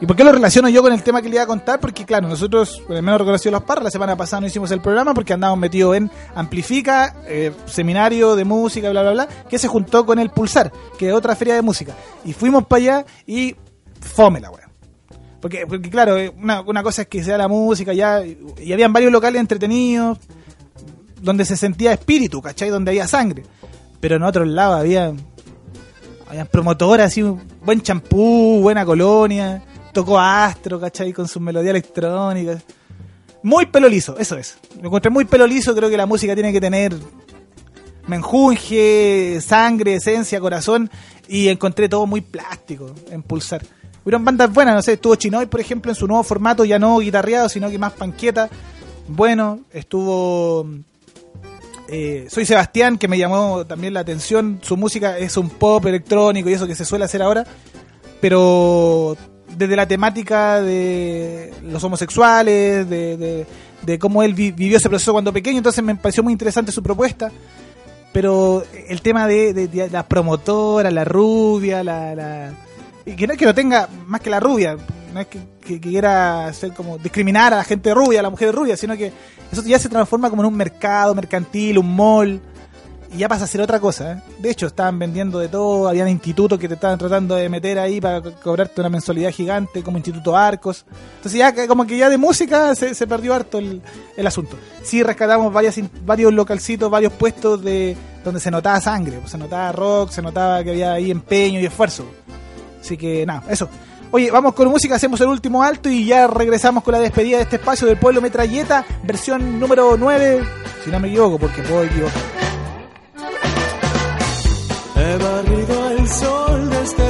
¿Y por qué lo relaciono yo con el tema que le iba a contar? Porque, claro, nosotros, con el menos reconocido los parras, la semana pasada no hicimos el programa porque andábamos metidos en Amplifica, eh, seminario de música, bla, bla, bla, que se juntó con el Pulsar, que es otra feria de música. Y fuimos para allá y fome la wea. Porque, porque claro, eh, una, una cosa es que sea la música ya, y, habían varios locales entretenidos, donde se sentía espíritu, ¿cachai? Donde había sangre. Pero en otros lados había habían promotoras, así, buen champú, buena colonia, tocó Astro, ¿cachai? Con sus melodías electrónicas. Muy pelo liso, eso es. Lo encontré muy pelo liso, creo que la música tiene que tener menjunje, sangre, esencia, corazón, y encontré todo muy plástico en Pulsar. Hubieron bandas buenas, no sé, estuvo Chinoy, por ejemplo, en su nuevo formato, ya no guitarreado, sino que más panqueta. Bueno, estuvo eh, Soy Sebastián, que me llamó también la atención. Su música es un pop electrónico y eso que se suele hacer ahora, pero desde la temática de los homosexuales, de, de- cómo él vi- vivió ese proceso cuando pequeño, entonces me pareció muy interesante su propuesta. Pero el tema de, de- la promotora, la rubia, la, la- y que no es que lo tenga más que la rubia, no es que, quiera hacer como discriminar a la gente rubia, a la mujer rubia, sino que eso ya se transforma como en un mercado mercantil, un mall, y ya pasa a ser otra cosa. ¿eh? De hecho, estaban vendiendo de todo, habían institutos que te estaban tratando de meter ahí para co- cobrarte una mensualidad gigante, como Instituto Arcos. Entonces ya como que ya de música se, perdió harto el, el asunto. Sí rescatamos varias, varios localcitos, varios puestos de donde se notaba sangre, pues, se notaba rock, se notaba que había ahí empeño y esfuerzo. Así que nada, eso. Oye, vamos con música, hacemos el último alto y ya regresamos con la despedida de este espacio del pueblo Metralleta, versión número 9, si no me equivoco, porque puedo equivocar. He barrido el sol de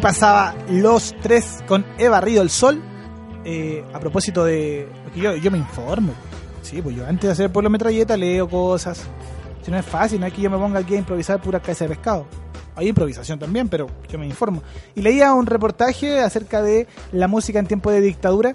pasaba los tres con He barrido el sol. Eh, a propósito de. yo, yo me informo. Sí, pues yo antes de hacer pueblo metralleta leo cosas. Si no es fácil, no es que yo me ponga aquí a improvisar pura cabeza de pescado. Hay improvisación también, pero yo me informo. Y leía un reportaje acerca de la música en tiempo de dictadura.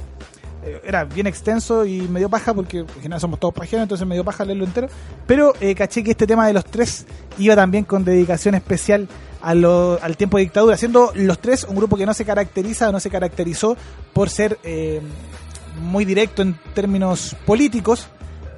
Eh, era bien extenso y me dio paja porque en somos todos pajeros, entonces me dio paja leerlo entero. Pero eh, caché que este tema de los tres iba también con dedicación especial a al tiempo de dictadura, siendo los tres un grupo que no se caracteriza o no se caracterizó por ser eh, muy directo en términos políticos,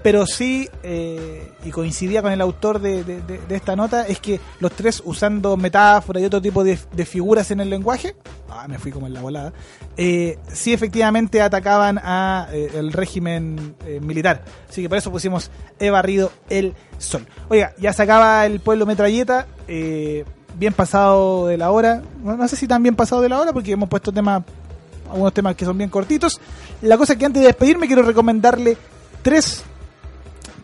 pero sí, eh, y coincidía con el autor de, esta nota, es que los tres usando metáforas y otro tipo de, figuras en el lenguaje, ah, me fui como en la volada, eh, sí efectivamente atacaban a eh, el régimen eh, militar. Así que por eso pusimos He barrido el sol. Oiga, ya se acaba el pueblo metralleta. Bien pasado de la hora. No, no sé si tan bien pasado de la hora porque hemos puesto temas, algunos temas que son bien cortitos. La cosa que antes de despedirme quiero recomendarle tres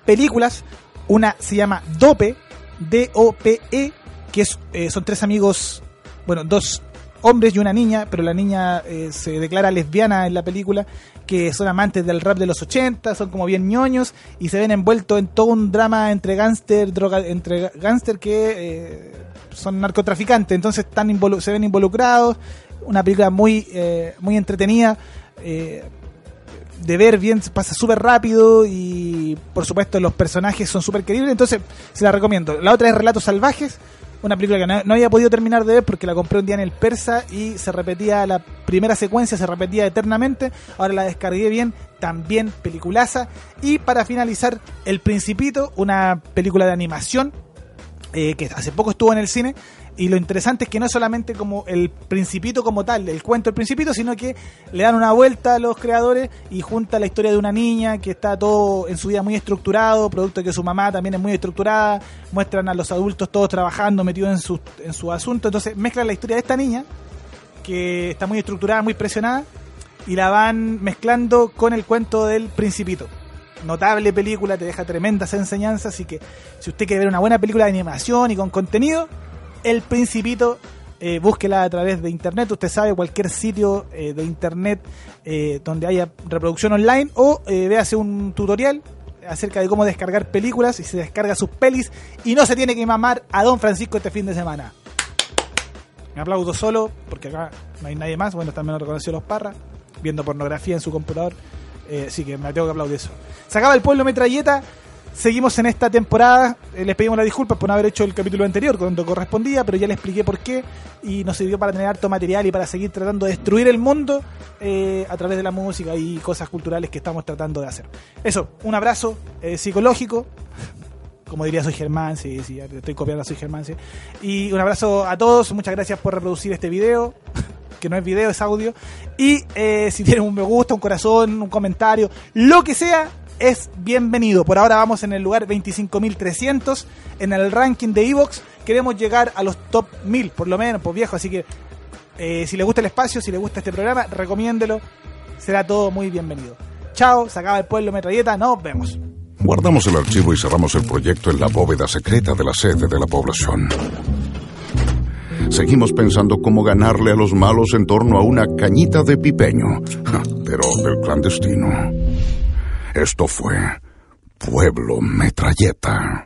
películas. Una se llama Dope, D-O-P-E, que es, eh, son tres amigos, bueno, dos hombres y una niña, pero la niña eh, se declara lesbiana en la película, que son amantes del rap de los 80, son como bien ñoños y se ven envueltos en todo un drama entre gángster, droga, entre gángster que eh, son narcotraficantes, entonces están se ven involucrados, una película muy, eh, muy entretenida. eh, de ver bien, pasa súper rápido y por supuesto los personajes son súper queribles, entonces se la recomiendo. La otra es Relatos Salvajes, una película que no, no había podido terminar de ver porque la compré un día en el persa y se repetía la primera secuencia, se repetía eternamente, ahora la descargué bien, también peliculaza. Y para finalizar, El Principito, una película de animación eh, que hace poco estuvo en el cine. Y lo interesante es que no es solamente como el principito como tal, el cuento del principito, sino que le dan una vuelta a los creadores y junta la historia de una niña que está todo en su vida muy estructurado, producto de que su mamá también es muy estructurada, muestran a los adultos todos trabajando, metidos en su, en su asunto, entonces mezclan la historia de esta niña, que está muy estructurada, muy presionada, y la van mezclando con el cuento del principito notable película, te deja tremendas enseñanzas, así que si usted quiere ver una buena película de animación y con contenido, El Principito, eh, búsquela a través de internet, usted sabe, cualquier sitio eh, de internet eh, donde haya reproducción online o eh, véase un tutorial acerca de cómo descargar películas y se descarga sus pelis y no se tiene que mamar a Don Francisco este fin de semana. Me aplaudo solo porque acá no hay nadie más, bueno, también lo reconoció los parras, viendo pornografía en su computador. Eh, así que me tengo que aplaudir eso. Se acaba el pueblo metralleta. Seguimos en esta temporada. Eh, les pedimos las disculpas por no haber hecho el capítulo anterior cuando correspondía, pero ya les expliqué por qué. Y nos sirvió para tener harto material y para seguir tratando de destruir el mundo eh, a través de la música y cosas culturales que estamos tratando de hacer. Eso, un abrazo eh, psicológico. Como diría Soy Germán, sí, sí, estoy copiando a Soy Germán, sí. Y un abrazo a todos. Muchas gracias por reproducir este video que no es video, es audio. Y eh, si tienen un me gusta, un corazón, un comentario, lo que sea, es bienvenido. Por ahora vamos en el lugar 25.300 en el ranking de Evox. Queremos llegar a los top 1000, por lo menos, pues viejo. Así que eh, si le gusta el espacio, si le gusta este programa, recomiéndelo. Será todo muy bienvenido. Chao, se acaba el pueblo metralleta, nos vemos. Guardamos el archivo y cerramos el proyecto en la bóveda secreta de la sede de la población. Seguimos pensando cómo ganarle a los malos en torno a una cañita de pipeño, pero del clandestino. Esto fue Pueblo Metralleta.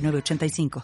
906985.